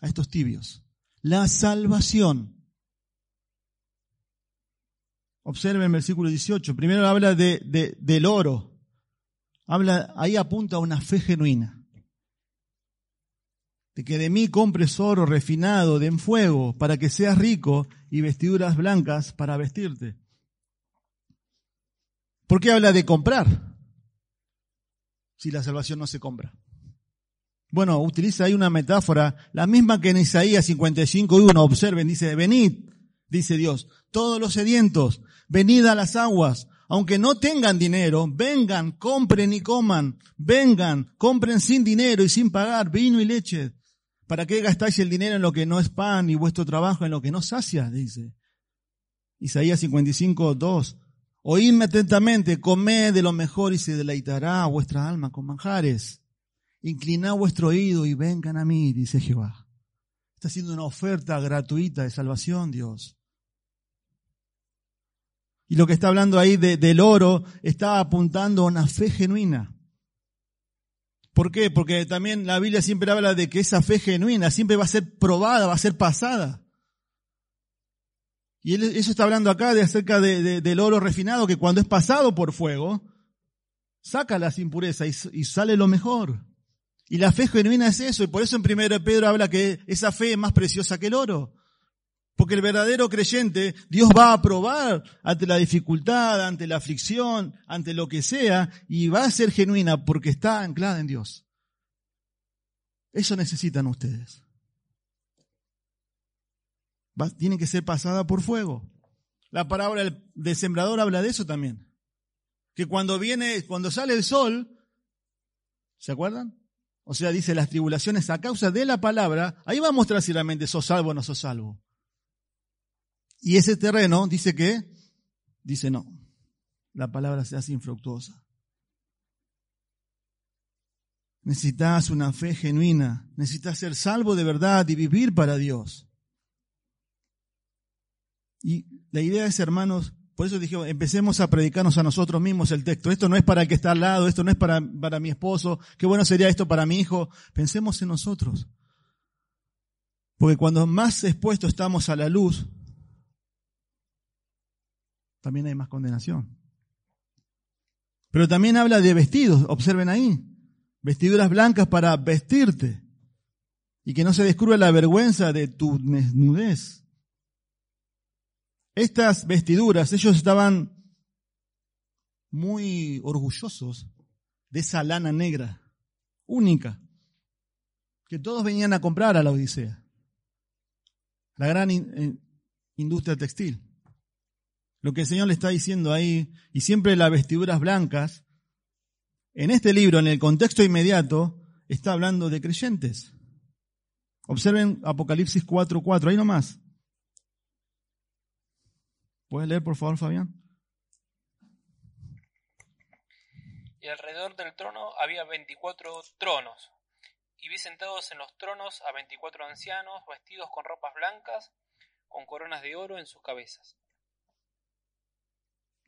a estos tibios. La salvación. Observen el versículo 18. Primero habla de, de, del oro. Habla, ahí apunta a una fe genuina. De que de mí compres oro refinado de en fuego para que seas rico y vestiduras blancas para vestirte. ¿Por qué habla de comprar? Si la salvación no se compra. Bueno, utiliza ahí una metáfora, la misma que en Isaías 55 y 1, observen, dice, venid, dice Dios, todos los sedientos, venid a las aguas, aunque no tengan dinero, vengan, compren y coman, vengan, compren sin dinero y sin pagar vino y leche. ¿Para qué gastáis el dinero en lo que no es pan y vuestro trabajo en lo que no sacia? Dice. Isaías 55, 2. Oídme atentamente, comed de lo mejor y se deleitará vuestra alma con manjares. Inclinad vuestro oído y vengan a mí, dice Jehová. Está haciendo una oferta gratuita de salvación, Dios. Y lo que está hablando ahí del oro está apuntando a una fe genuina. ¿Por qué? Porque también la Biblia siempre habla de que esa fe genuina siempre va a ser probada, va a ser pasada. Y eso está hablando acá de acerca del oro refinado que cuando es pasado por fuego, saca las impurezas y, sale lo mejor. Y la fe genuina es eso, y por eso en 1 Pedro habla que esa fe es más preciosa que el oro. Porque el verdadero creyente, Dios va a probar ante la dificultad, ante la aflicción, ante lo que sea, y va a ser genuina porque está anclada en Dios. Eso necesitan ustedes tiene que ser pasada por fuego. La parábola del sembrador habla de eso también. Que cuando viene, cuando sale el sol, ¿se acuerdan? O sea, dice las tribulaciones a causa de la palabra, ahí va a mostrar si realmente sos salvo o no sos salvo. Y ese terreno dice que, dice no, la palabra se hace infructuosa. Necesitas una fe genuina, necesitas ser salvo de verdad y vivir para Dios. Y la idea es, hermanos, por eso dije, empecemos a predicarnos a nosotros mismos el texto. Esto no es para el que está al lado, esto no es para, para mi esposo, qué bueno sería esto para mi hijo. Pensemos en nosotros. Porque cuando más expuestos estamos a la luz, también hay más condenación. Pero también habla de vestidos, observen ahí, vestiduras blancas para vestirte y que no se descubra la vergüenza de tu desnudez. Estas vestiduras, ellos estaban muy orgullosos de esa lana negra, única, que todos venían a comprar a la Odisea, la gran industria textil. lo que el Señor le está diciendo ahí, y siempre las vestiduras blancas, en este libro, en el contexto inmediato, está hablando de creyentes. Observen Apocalipsis 4.4, ahí nomás. ¿Puedes leer, por favor, Fabián? Y alrededor del trono había veinticuatro tronos, y vi sentados en los tronos a veinticuatro ancianos vestidos con ropas blancas, con coronas de oro en sus cabezas.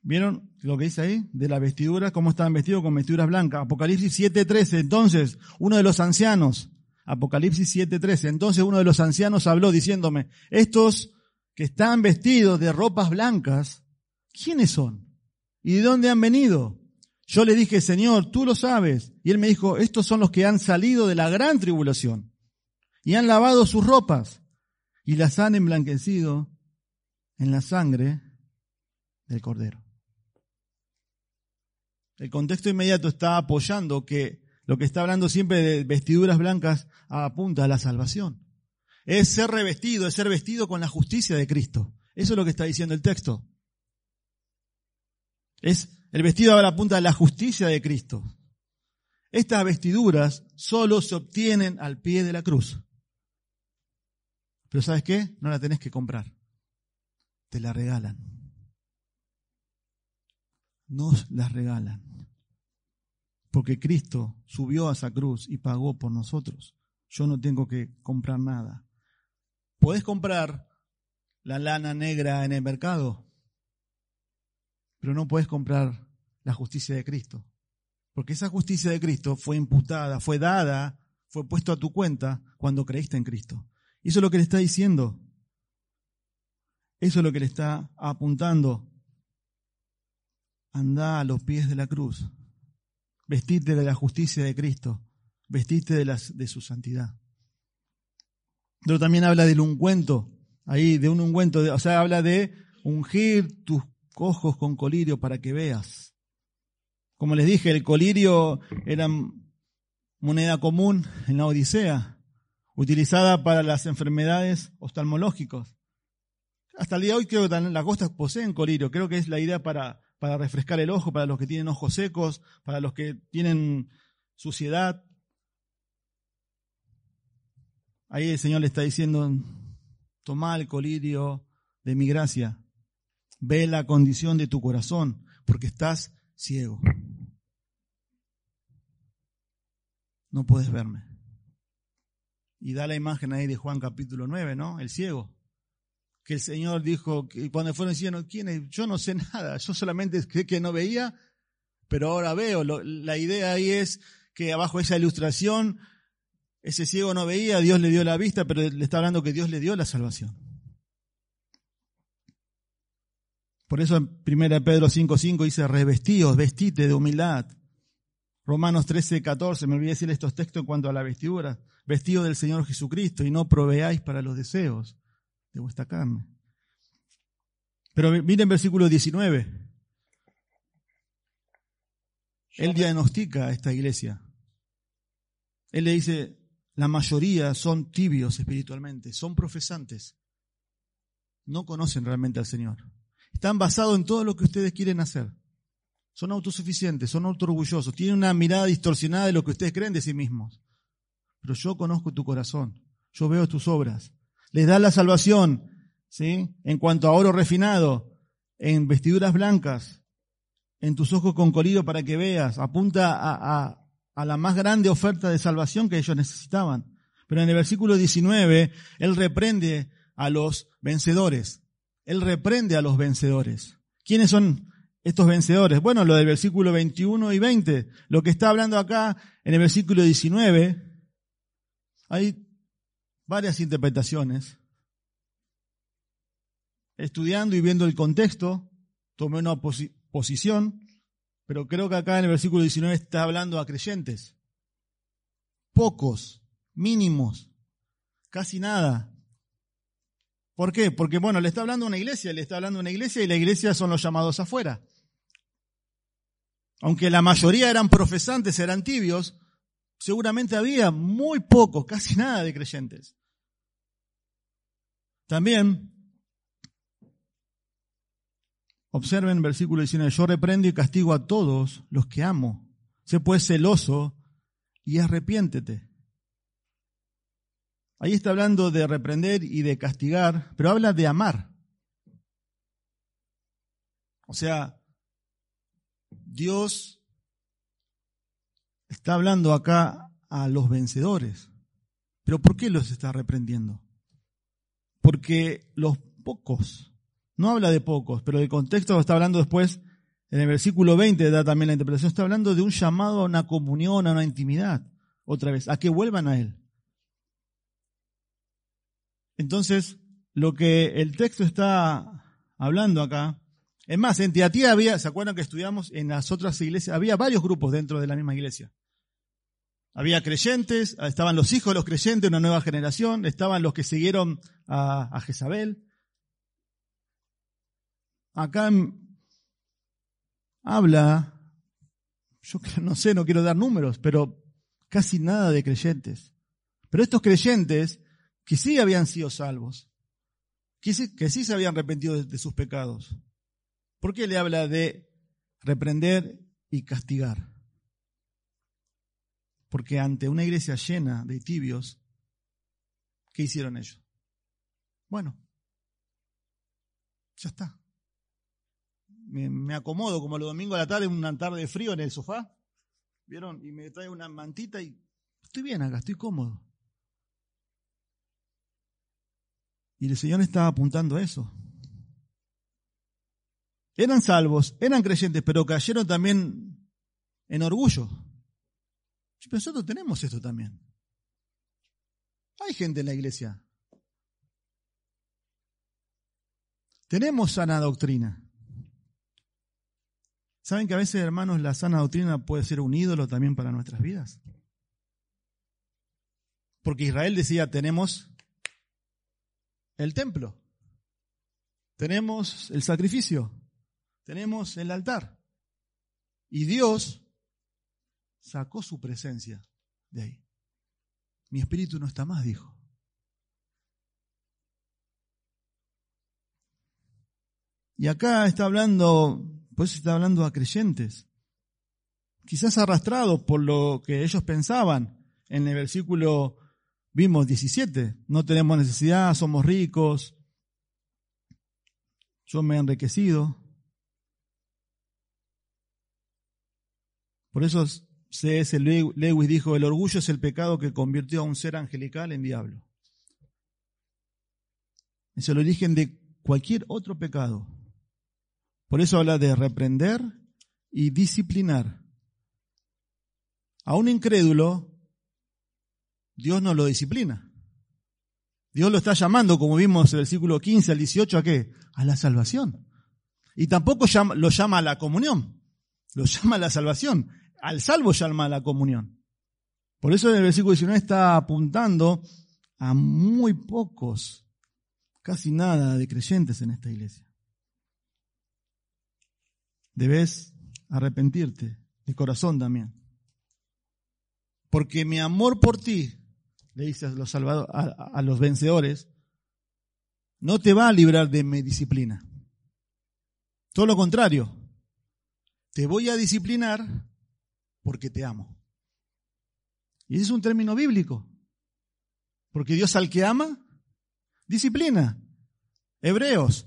¿Vieron lo que dice ahí? De la vestidura, cómo estaban vestidos con vestiduras blancas. Apocalipsis 7.13. Entonces, uno de los ancianos Apocalipsis 7:13. Entonces uno de los ancianos habló diciéndome, estos que están vestidos de ropas blancas, ¿quiénes son? ¿Y de dónde han venido? Yo le dije, Señor, tú lo sabes. Y él me dijo, estos son los que han salido de la gran tribulación y han lavado sus ropas y las han emblanquecido en la sangre del cordero. El contexto inmediato está apoyando que lo que está hablando siempre de vestiduras blancas apunta a la salvación. Es ser revestido, es ser vestido con la justicia de Cristo. Eso es lo que está diciendo el texto. Es el vestido ahora apunta a la justicia de Cristo. Estas vestiduras solo se obtienen al pie de la cruz. Pero ¿sabes qué? No la tenés que comprar. Te la regalan. Nos las regalan. Porque Cristo subió a esa cruz y pagó por nosotros. Yo no tengo que comprar nada. Podés comprar la lana negra en el mercado, pero no puedes comprar la justicia de Cristo. Porque esa justicia de Cristo fue imputada, fue dada, fue puesto a tu cuenta cuando creíste en Cristo. Eso es lo que le está diciendo. Eso es lo que le está apuntando. Anda a los pies de la cruz. Vestite de la justicia de Cristo, vestite de su santidad. Pero también habla del ungüento, ahí de un ungüento, o sea, habla de ungir tus ojos con colirio para que veas. Como les dije, el colirio era moneda común en la Odisea, utilizada para las enfermedades oftalmológicas. Hasta el día de hoy creo que las costas poseen colirio, creo que es la idea para para refrescar el ojo, para los que tienen ojos secos, para los que tienen suciedad. Ahí el Señor le está diciendo, toma el colirio de mi gracia, ve la condición de tu corazón, porque estás ciego. No puedes verme. Y da la imagen ahí de Juan capítulo 9, ¿no? El ciego que el Señor dijo, que cuando fueron diciendo, ¿quién es? Yo no sé nada, yo solamente creí que no veía, pero ahora veo. la idea ahí es que abajo esa ilustración, ese ciego no veía, Dios le dio la vista, pero le está hablando que Dios le dio la salvación. Por eso en 1 Pedro 5.5 dice, revestíos, vestite de humildad. Romanos 13, 14, me olvidé decir estos textos en cuanto a la vestidura. Vestido del Señor Jesucristo y no proveáis para los deseos de vuestra carne. Pero miren versículo 19. Él diagnostica a esta iglesia. Él le dice, la mayoría son tibios espiritualmente, son profesantes. No conocen realmente al Señor. Están basados en todo lo que ustedes quieren hacer. Son autosuficientes, son autoorgullosos, tienen una mirada distorsionada de lo que ustedes creen de sí mismos. Pero yo conozco tu corazón, yo veo tus obras, les da la salvación, ¿sí? En cuanto a oro refinado, en vestiduras blancas, en tus ojos con colirio para que veas, apunta a la más grande oferta de salvación que ellos necesitaban. Pero en el versículo 19, Él reprende a los vencedores. Él reprende a los vencedores. ¿Quiénes son estos vencedores? Bueno, lo del versículo 21 y 20. Lo que está hablando acá en el versículo 19, hay varias interpretaciones. Estudiando y viendo el contexto, tomé una posición, pero creo que acá en el versículo 19 está hablando a creyentes. Pocos, mínimos, casi nada. ¿Por qué? Porque, bueno, le está hablando a una iglesia, le está hablando a una iglesia y la iglesia son los llamados afuera. Aunque la mayoría eran profesantes, eran tibios, seguramente había muy pocos, casi nada de creyentes. También Observen versículo 19, yo reprendo y castigo a todos los que amo. Sé pues celoso y arrepiéntete. Ahí está hablando de reprender y de castigar, pero habla de amar. O sea, Dios está hablando acá a los vencedores. Pero ¿por qué los está reprendiendo? Porque los pocos, no habla de pocos, pero el contexto está hablando después, en el versículo 20 da también la interpretación, está hablando de un llamado a una comunión, a una intimidad, otra vez, a que vuelvan a Él. Entonces, lo que el texto está hablando acá, es más, en Tiatía había, ¿se acuerdan que estudiamos en las otras iglesias? Había varios grupos dentro de la misma iglesia. Había creyentes, estaban los hijos de los creyentes, una nueva generación, estaban los que siguieron a, a Jezabel. Acá habla, yo no sé, no quiero dar números, pero casi nada de creyentes. Pero estos creyentes que sí habían sido salvos, que sí, que sí se habían arrepentido de, de sus pecados. ¿Por qué le habla de reprender y castigar? Porque ante una iglesia llena de tibios, ¿qué hicieron ellos? Bueno, ya está. Me, acomodo como los domingos a la tarde, una tarde de frío en el sofá, ¿vieron? Y me trae una mantita y estoy bien acá, estoy cómodo. Y el Señor estaba apuntando a eso. Eran salvos, eran creyentes, pero cayeron también en orgullo. Pero nosotros tenemos esto también. Hay gente en la iglesia. Tenemos sana doctrina. ¿Saben que a veces, hermanos, la sana doctrina puede ser un ídolo también para nuestras vidas? Porque Israel decía, tenemos el templo, tenemos el sacrificio, tenemos el altar. Y Dios sacó su presencia de ahí. Mi espíritu no está más, dijo. Y acá está hablando, pues está hablando a creyentes, quizás arrastrados por lo que ellos pensaban. En el versículo vimos 17, no tenemos necesidad, somos ricos, yo me he enriquecido. Por eso C.S. Lewis dijo, el orgullo es el pecado que convirtió a un ser angelical en diablo. Es el origen de cualquier otro pecado. Por eso habla de reprender y disciplinar. A un incrédulo, Dios no lo disciplina. Dios lo está llamando, como vimos en el versículo 15 al 18, ¿a qué? A la salvación. Y tampoco lo llama a la comunión, lo llama a la salvación al salvo llama a la comunión. Por eso en el versículo 19 está apuntando a muy pocos, casi nada de creyentes en esta iglesia. Debes arrepentirte de corazón también. Porque mi amor por ti, le dice a los, a los vencedores, no te va a librar de mi disciplina. Todo lo contrario, te voy a disciplinar porque te amo. Y ese es un término bíblico. Porque Dios al que ama, disciplina. Hebreos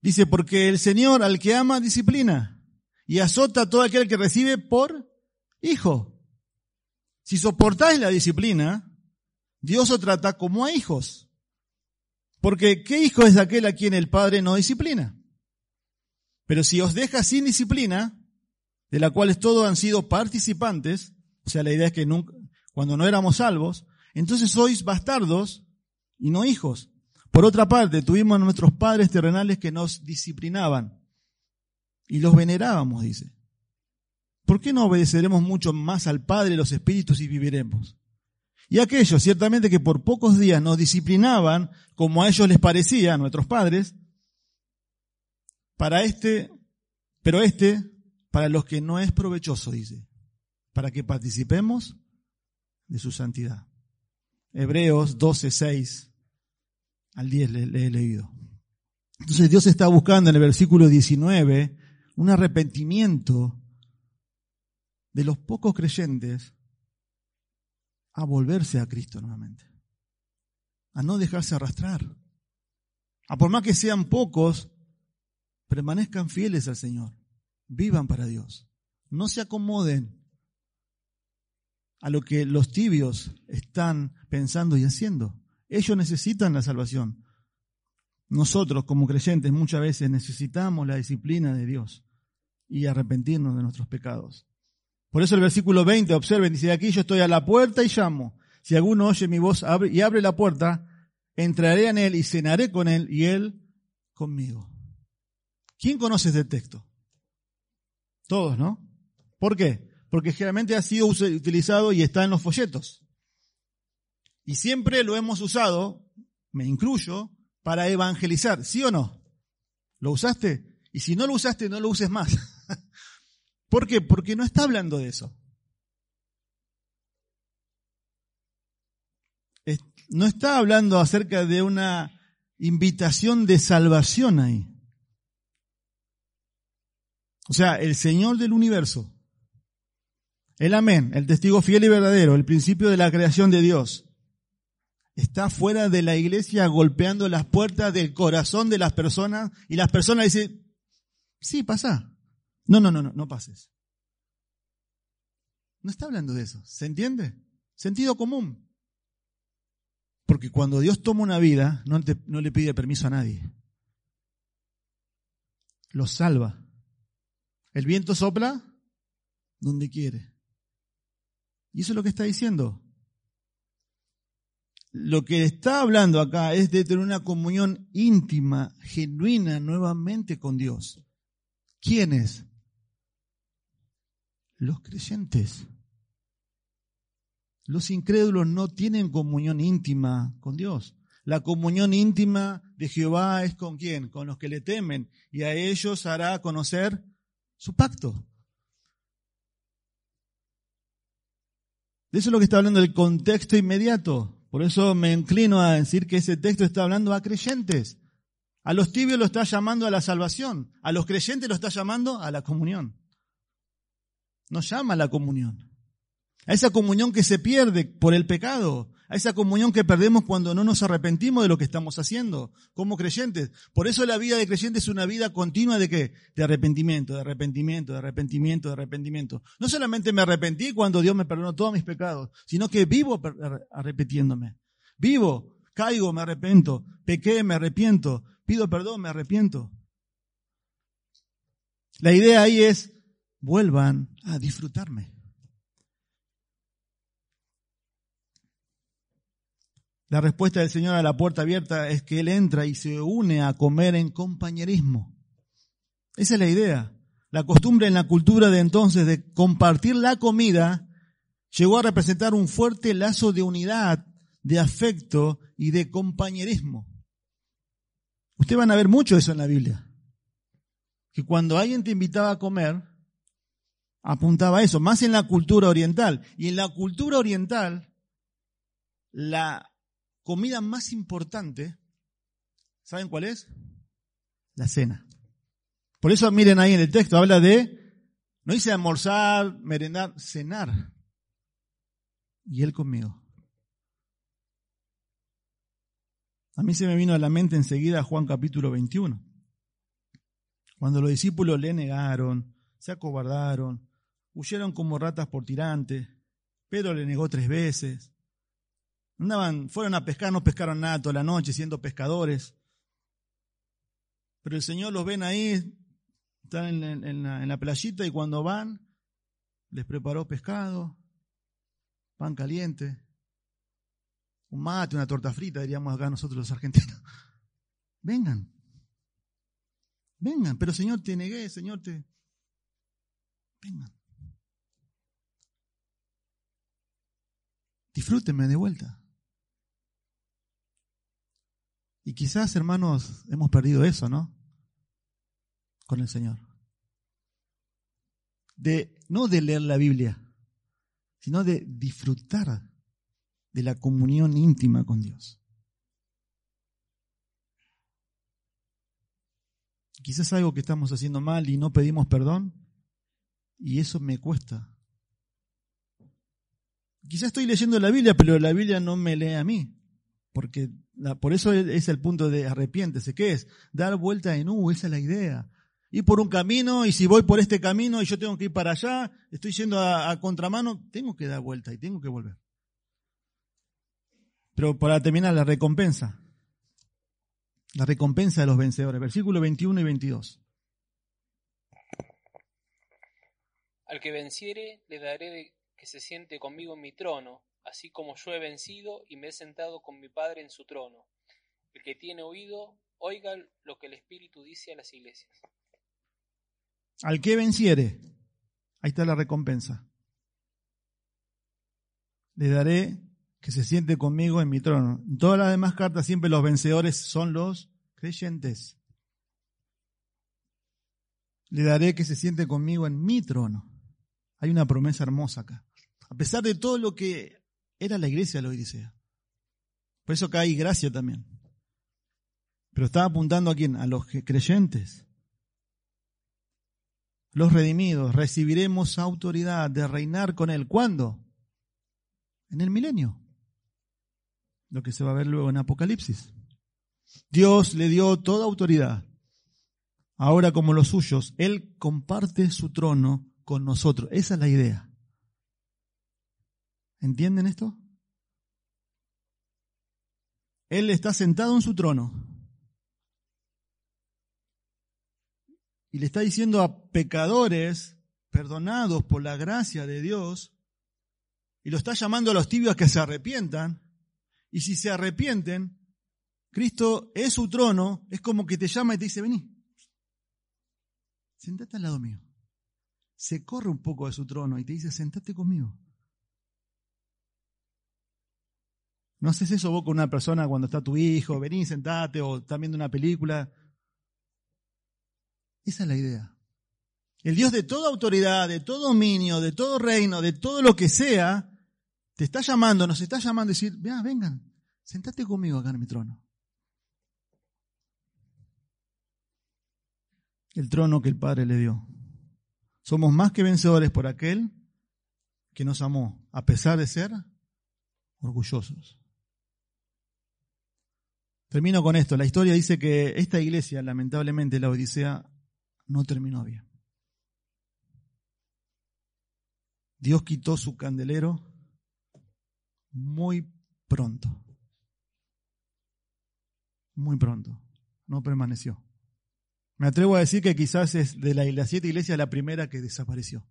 dice, porque el Señor al que ama, disciplina. Y azota a todo aquel que recibe por hijo. Si soportáis la disciplina, Dios os trata como a hijos. Porque ¿qué hijo es aquel a quien el Padre no disciplina? Pero si os deja sin disciplina, de la cual todos han sido participantes, o sea, la idea es que nunca, cuando no éramos salvos, entonces sois bastardos y no hijos. Por otra parte, tuvimos a nuestros padres terrenales que nos disciplinaban y los venerábamos, dice. ¿Por qué no obedeceremos mucho más al Padre los Espíritus y viviremos? Y aquellos, ciertamente que por pocos días nos disciplinaban como a ellos les parecía, a nuestros padres, para este, pero este para los que no es provechoso, dice, para que participemos de su santidad. Hebreos 12, 6 al 10 le, he leído. Entonces Dios está buscando en el versículo 19 un arrepentimiento de los pocos creyentes a volverse a Cristo nuevamente, a no dejarse arrastrar, a por más que sean pocos, permanezcan fieles al Señor, vivan para Dios, no se acomoden a lo que los tibios están pensando y haciendo. Ellos necesitan la salvación. Nosotros como creyentes muchas veces necesitamos la disciplina de Dios y arrepentirnos de nuestros pecados. Por eso el versículo 20, observen, dice, aquí yo estoy a la puerta y llamo. Si alguno oye mi voz y abre la puerta, entraré en él y cenaré con él y él conmigo. ¿Quién conoce este texto? Todos, ¿no? ¿Por qué? Porque generalmente ha sido utilizado y está en los folletos. Y siempre lo hemos usado, me incluyo, para evangelizar, ¿sí o no? ¿Lo usaste? Y si no lo usaste, no lo uses más. ¿Por qué? Porque no está hablando de eso. No está hablando acerca de una invitación de salvación ahí. O sea, el Señor del universo, el amén, el testigo fiel y verdadero, el principio de la creación de Dios, está fuera de la iglesia golpeando las puertas del corazón de las personas y las personas dicen, sí, pasa. No, no, no, no, no pases. No está hablando de eso. ¿Se entiende? Sentido común. Porque cuando Dios toma una vida, no, le pide permiso a nadie. Lo salva. El viento sopla donde quiere. Y eso es lo que está diciendo. Lo que está hablando acá es de tener una comunión íntima, genuina, nuevamente con Dios. ¿Quiénes? Los creyentes. Los incrédulos no tienen comunión íntima con Dios. La comunión íntima de Jehová es con quién? Con los que le temen. Y a ellos hará conocer su pacto. De eso es lo que está hablando el contexto inmediato. Por eso me inclino a decir que ese texto está hablando a creyentes. A los tibios lo está llamando a la salvación. A los creyentes lo está llamando a la comunión. Nos llama a la comunión. A esa comunión que se pierde por el pecado. A esa comunión que perdemos cuando no nos arrepentimos de lo que estamos haciendo como creyentes. Por eso la vida de creyente es una vida continua de qué? De arrepentimiento, de arrepentimiento, de arrepentimiento, de arrepentimiento. No solamente me arrepentí cuando Dios me perdonó todos mis pecados, sino que vivo arrepentiéndome. Vivo, caigo, me arrepiento, pequé, me arrepiento, pido perdón, me arrepiento. La idea ahí es, vuelvan a disfrutarme. La respuesta del Señor a la puerta abierta es que Él entra y se une a comer en compañerismo. Esa es la idea. La costumbre en la cultura de entonces de compartir la comida llegó a representar un fuerte lazo de unidad, de afecto y de compañerismo. Ustedes van a ver mucho eso en la Biblia. Que cuando alguien te invitaba a comer, apuntaba a eso, más en la cultura oriental. Y en la cultura oriental, la comida más importante, ¿saben cuál es? La cena. Por eso miren ahí en el texto, habla de, no dice almorzar, merendar, cenar. Y él conmigo. A mí se me vino a la mente enseguida Juan capítulo 21. Cuando los discípulos le negaron, se acobardaron, huyeron como ratas por tirantes, Pedro le negó tres veces. Andaban, fueron a pescar, no pescaron nada toda la noche siendo pescadores. Pero el Señor los ven ahí, están en, la, en la playita y cuando van, les preparó pescado, pan caliente, un mate, una torta frita, diríamos acá nosotros los argentinos. Vengan, vengan, pero Señor, te negué, Señor, te... Vengan. Disfrútenme de vuelta. Y quizás, hermanos, hemos perdido eso, ¿no? Con el Señor. De, no de leer la Biblia, sino de disfrutar de la comunión íntima con Dios. Quizás algo que estamos haciendo mal y no pedimos perdón, y eso me cuesta. Quizás estoy leyendo la Biblia, pero la Biblia no me lee a mí, porque por eso es el punto de arrepiéntese. ¿Qué es? Dar vuelta en U, esa es la idea. Ir por un camino y si voy por este camino y yo tengo que ir para allá, estoy yendo a, a contramano, tengo que dar vuelta y tengo que volver. Pero para terminar, la recompensa. La recompensa de los vencedores. Versículo 21 y 22. Al que venciere le daré que se siente conmigo en mi trono, así como yo he vencido y me he sentado con mi Padre en su trono. El que tiene oído, oiga lo que el Espíritu dice a las iglesias. Al que venciere, ahí está la recompensa. Le daré que se siente conmigo en mi trono. En todas las demás cartas siempre los vencedores son los creyentes. Le daré que se siente conmigo en mi trono. Hay una promesa hermosa acá. A pesar de todo lo que era la iglesia de la Odisea. Por eso acá hay gracia también. Pero estaba apuntando a quién? A los creyentes. Los redimidos. Recibiremos autoridad de reinar con Él. ¿Cuándo? En el milenio lo que se va a ver luego en Apocalipsis. Dios le dio toda autoridad. Ahora como los suyos, Él comparte su trono con nosotros. Esa es la idea. ¿Entienden esto? Él está sentado en su trono. Y le está diciendo a pecadores perdonados por la gracia de Dios, y lo está llamando a los tibios que se arrepientan, y si se arrepienten, Cristo es su trono, es como que te llama y te dice, vení, sentate al lado mío. Se corre un poco de su trono y te dice, sentate conmigo. ¿No haces eso vos con una persona cuando está tu hijo? Vení, sentate o estás viendo una película. Esa es la idea. El Dios de toda autoridad, de todo dominio, de todo reino, de todo lo que sea, te está llamando, nos está llamando a decir, vea, vengan, sentate conmigo acá en mi trono. El trono que el Padre le dio. Somos más que vencedores por aquel que nos amó, a pesar de ser orgullosos. Termino con esto. La historia dice que esta iglesia, lamentablemente, la Odisea, no terminó bien. Dios quitó su candelero muy pronto. Muy pronto. No permaneció. Me atrevo a decir que quizás es de las siete iglesias la primera que desapareció.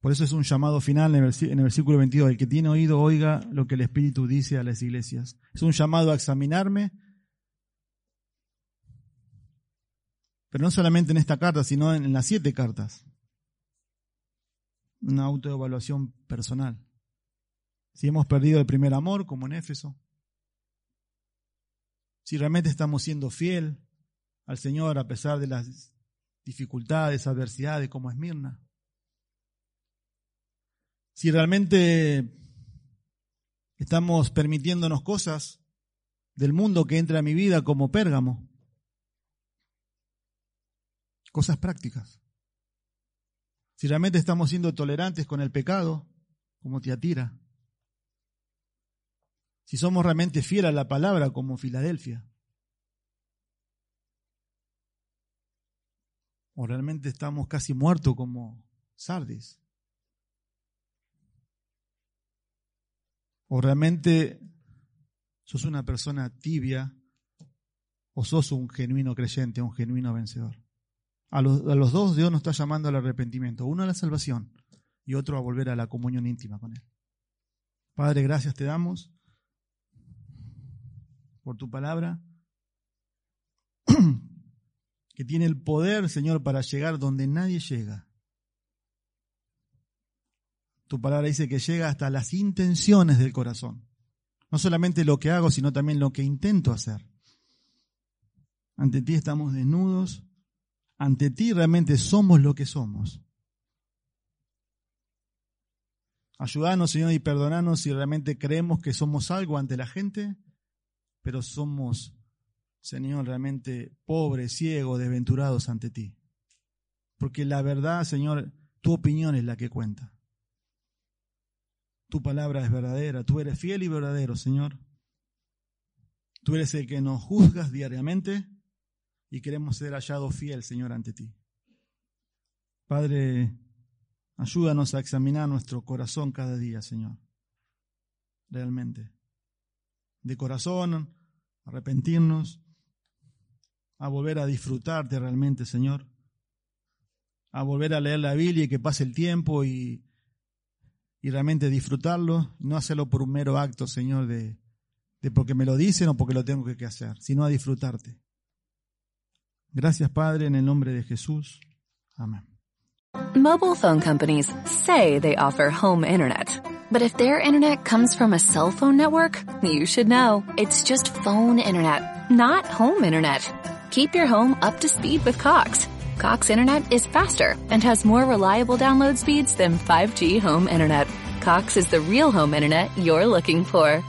Por eso es un llamado final en el versículo 22. El que tiene oído, oiga lo que el Espíritu dice a las iglesias. Es un llamado a examinarme, pero no solamente en esta carta, sino en las siete cartas una autoevaluación personal. Si hemos perdido el primer amor, como en Éfeso. Si realmente estamos siendo fiel al Señor a pesar de las dificultades, adversidades, como Esmirna. Si realmente estamos permitiéndonos cosas del mundo que entra a mi vida como Pérgamo. Cosas prácticas. Si realmente estamos siendo tolerantes con el pecado, como Tiatira. Si somos realmente fieles a la palabra, como Filadelfia. O realmente estamos casi muertos, como Sardis. O realmente sos una persona tibia o sos un genuino creyente, un genuino vencedor. A los, dos Dios nos está llamando al arrepentimiento, uno a la salvación y otro a volver a la comunión íntima con Él. Padre, gracias te damos por tu palabra, que tiene el poder, Señor, para llegar donde nadie llega. Tu palabra dice que llega hasta las intenciones del corazón. No solamente lo que hago, sino también lo que intento hacer. Ante ti estamos desnudos, ante ti realmente somos lo que somos. Ayúdanos, Señor, y perdonanos si realmente creemos que somos algo ante la gente pero somos, Señor, realmente pobres, ciegos, desventurados ante ti. Porque la verdad, Señor, tu opinión es la que cuenta. Tu palabra es verdadera, tú eres fiel y verdadero, Señor. Tú eres el que nos juzgas diariamente y queremos ser hallados fiel, Señor, ante ti. Padre, ayúdanos a examinar nuestro corazón cada día, Señor. Realmente. De corazón, arrepentirnos, a volver a disfrutarte realmente, Señor. A volver a leer la Biblia y que pase el tiempo y, y realmente disfrutarlo, no hacerlo por un mero acto, Señor, de, de porque me lo dicen o porque lo tengo que hacer, sino a disfrutarte. Gracias, Padre, en el nombre de Jesús. Amén. Mobile phone companies say they offer home internet. But if their internet comes from a cell phone network, you should know. It's just phone internet, not home internet. Keep your home up to speed with Cox. Cox internet is faster and has more reliable download speeds than 5G home internet. Cox is the real home internet you're looking for.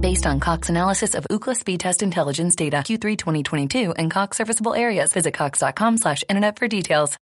Based on Cox analysis of Ookla speed test intelligence data Q3 2022 and Cox serviceable areas, visit cox.com slash internet for details.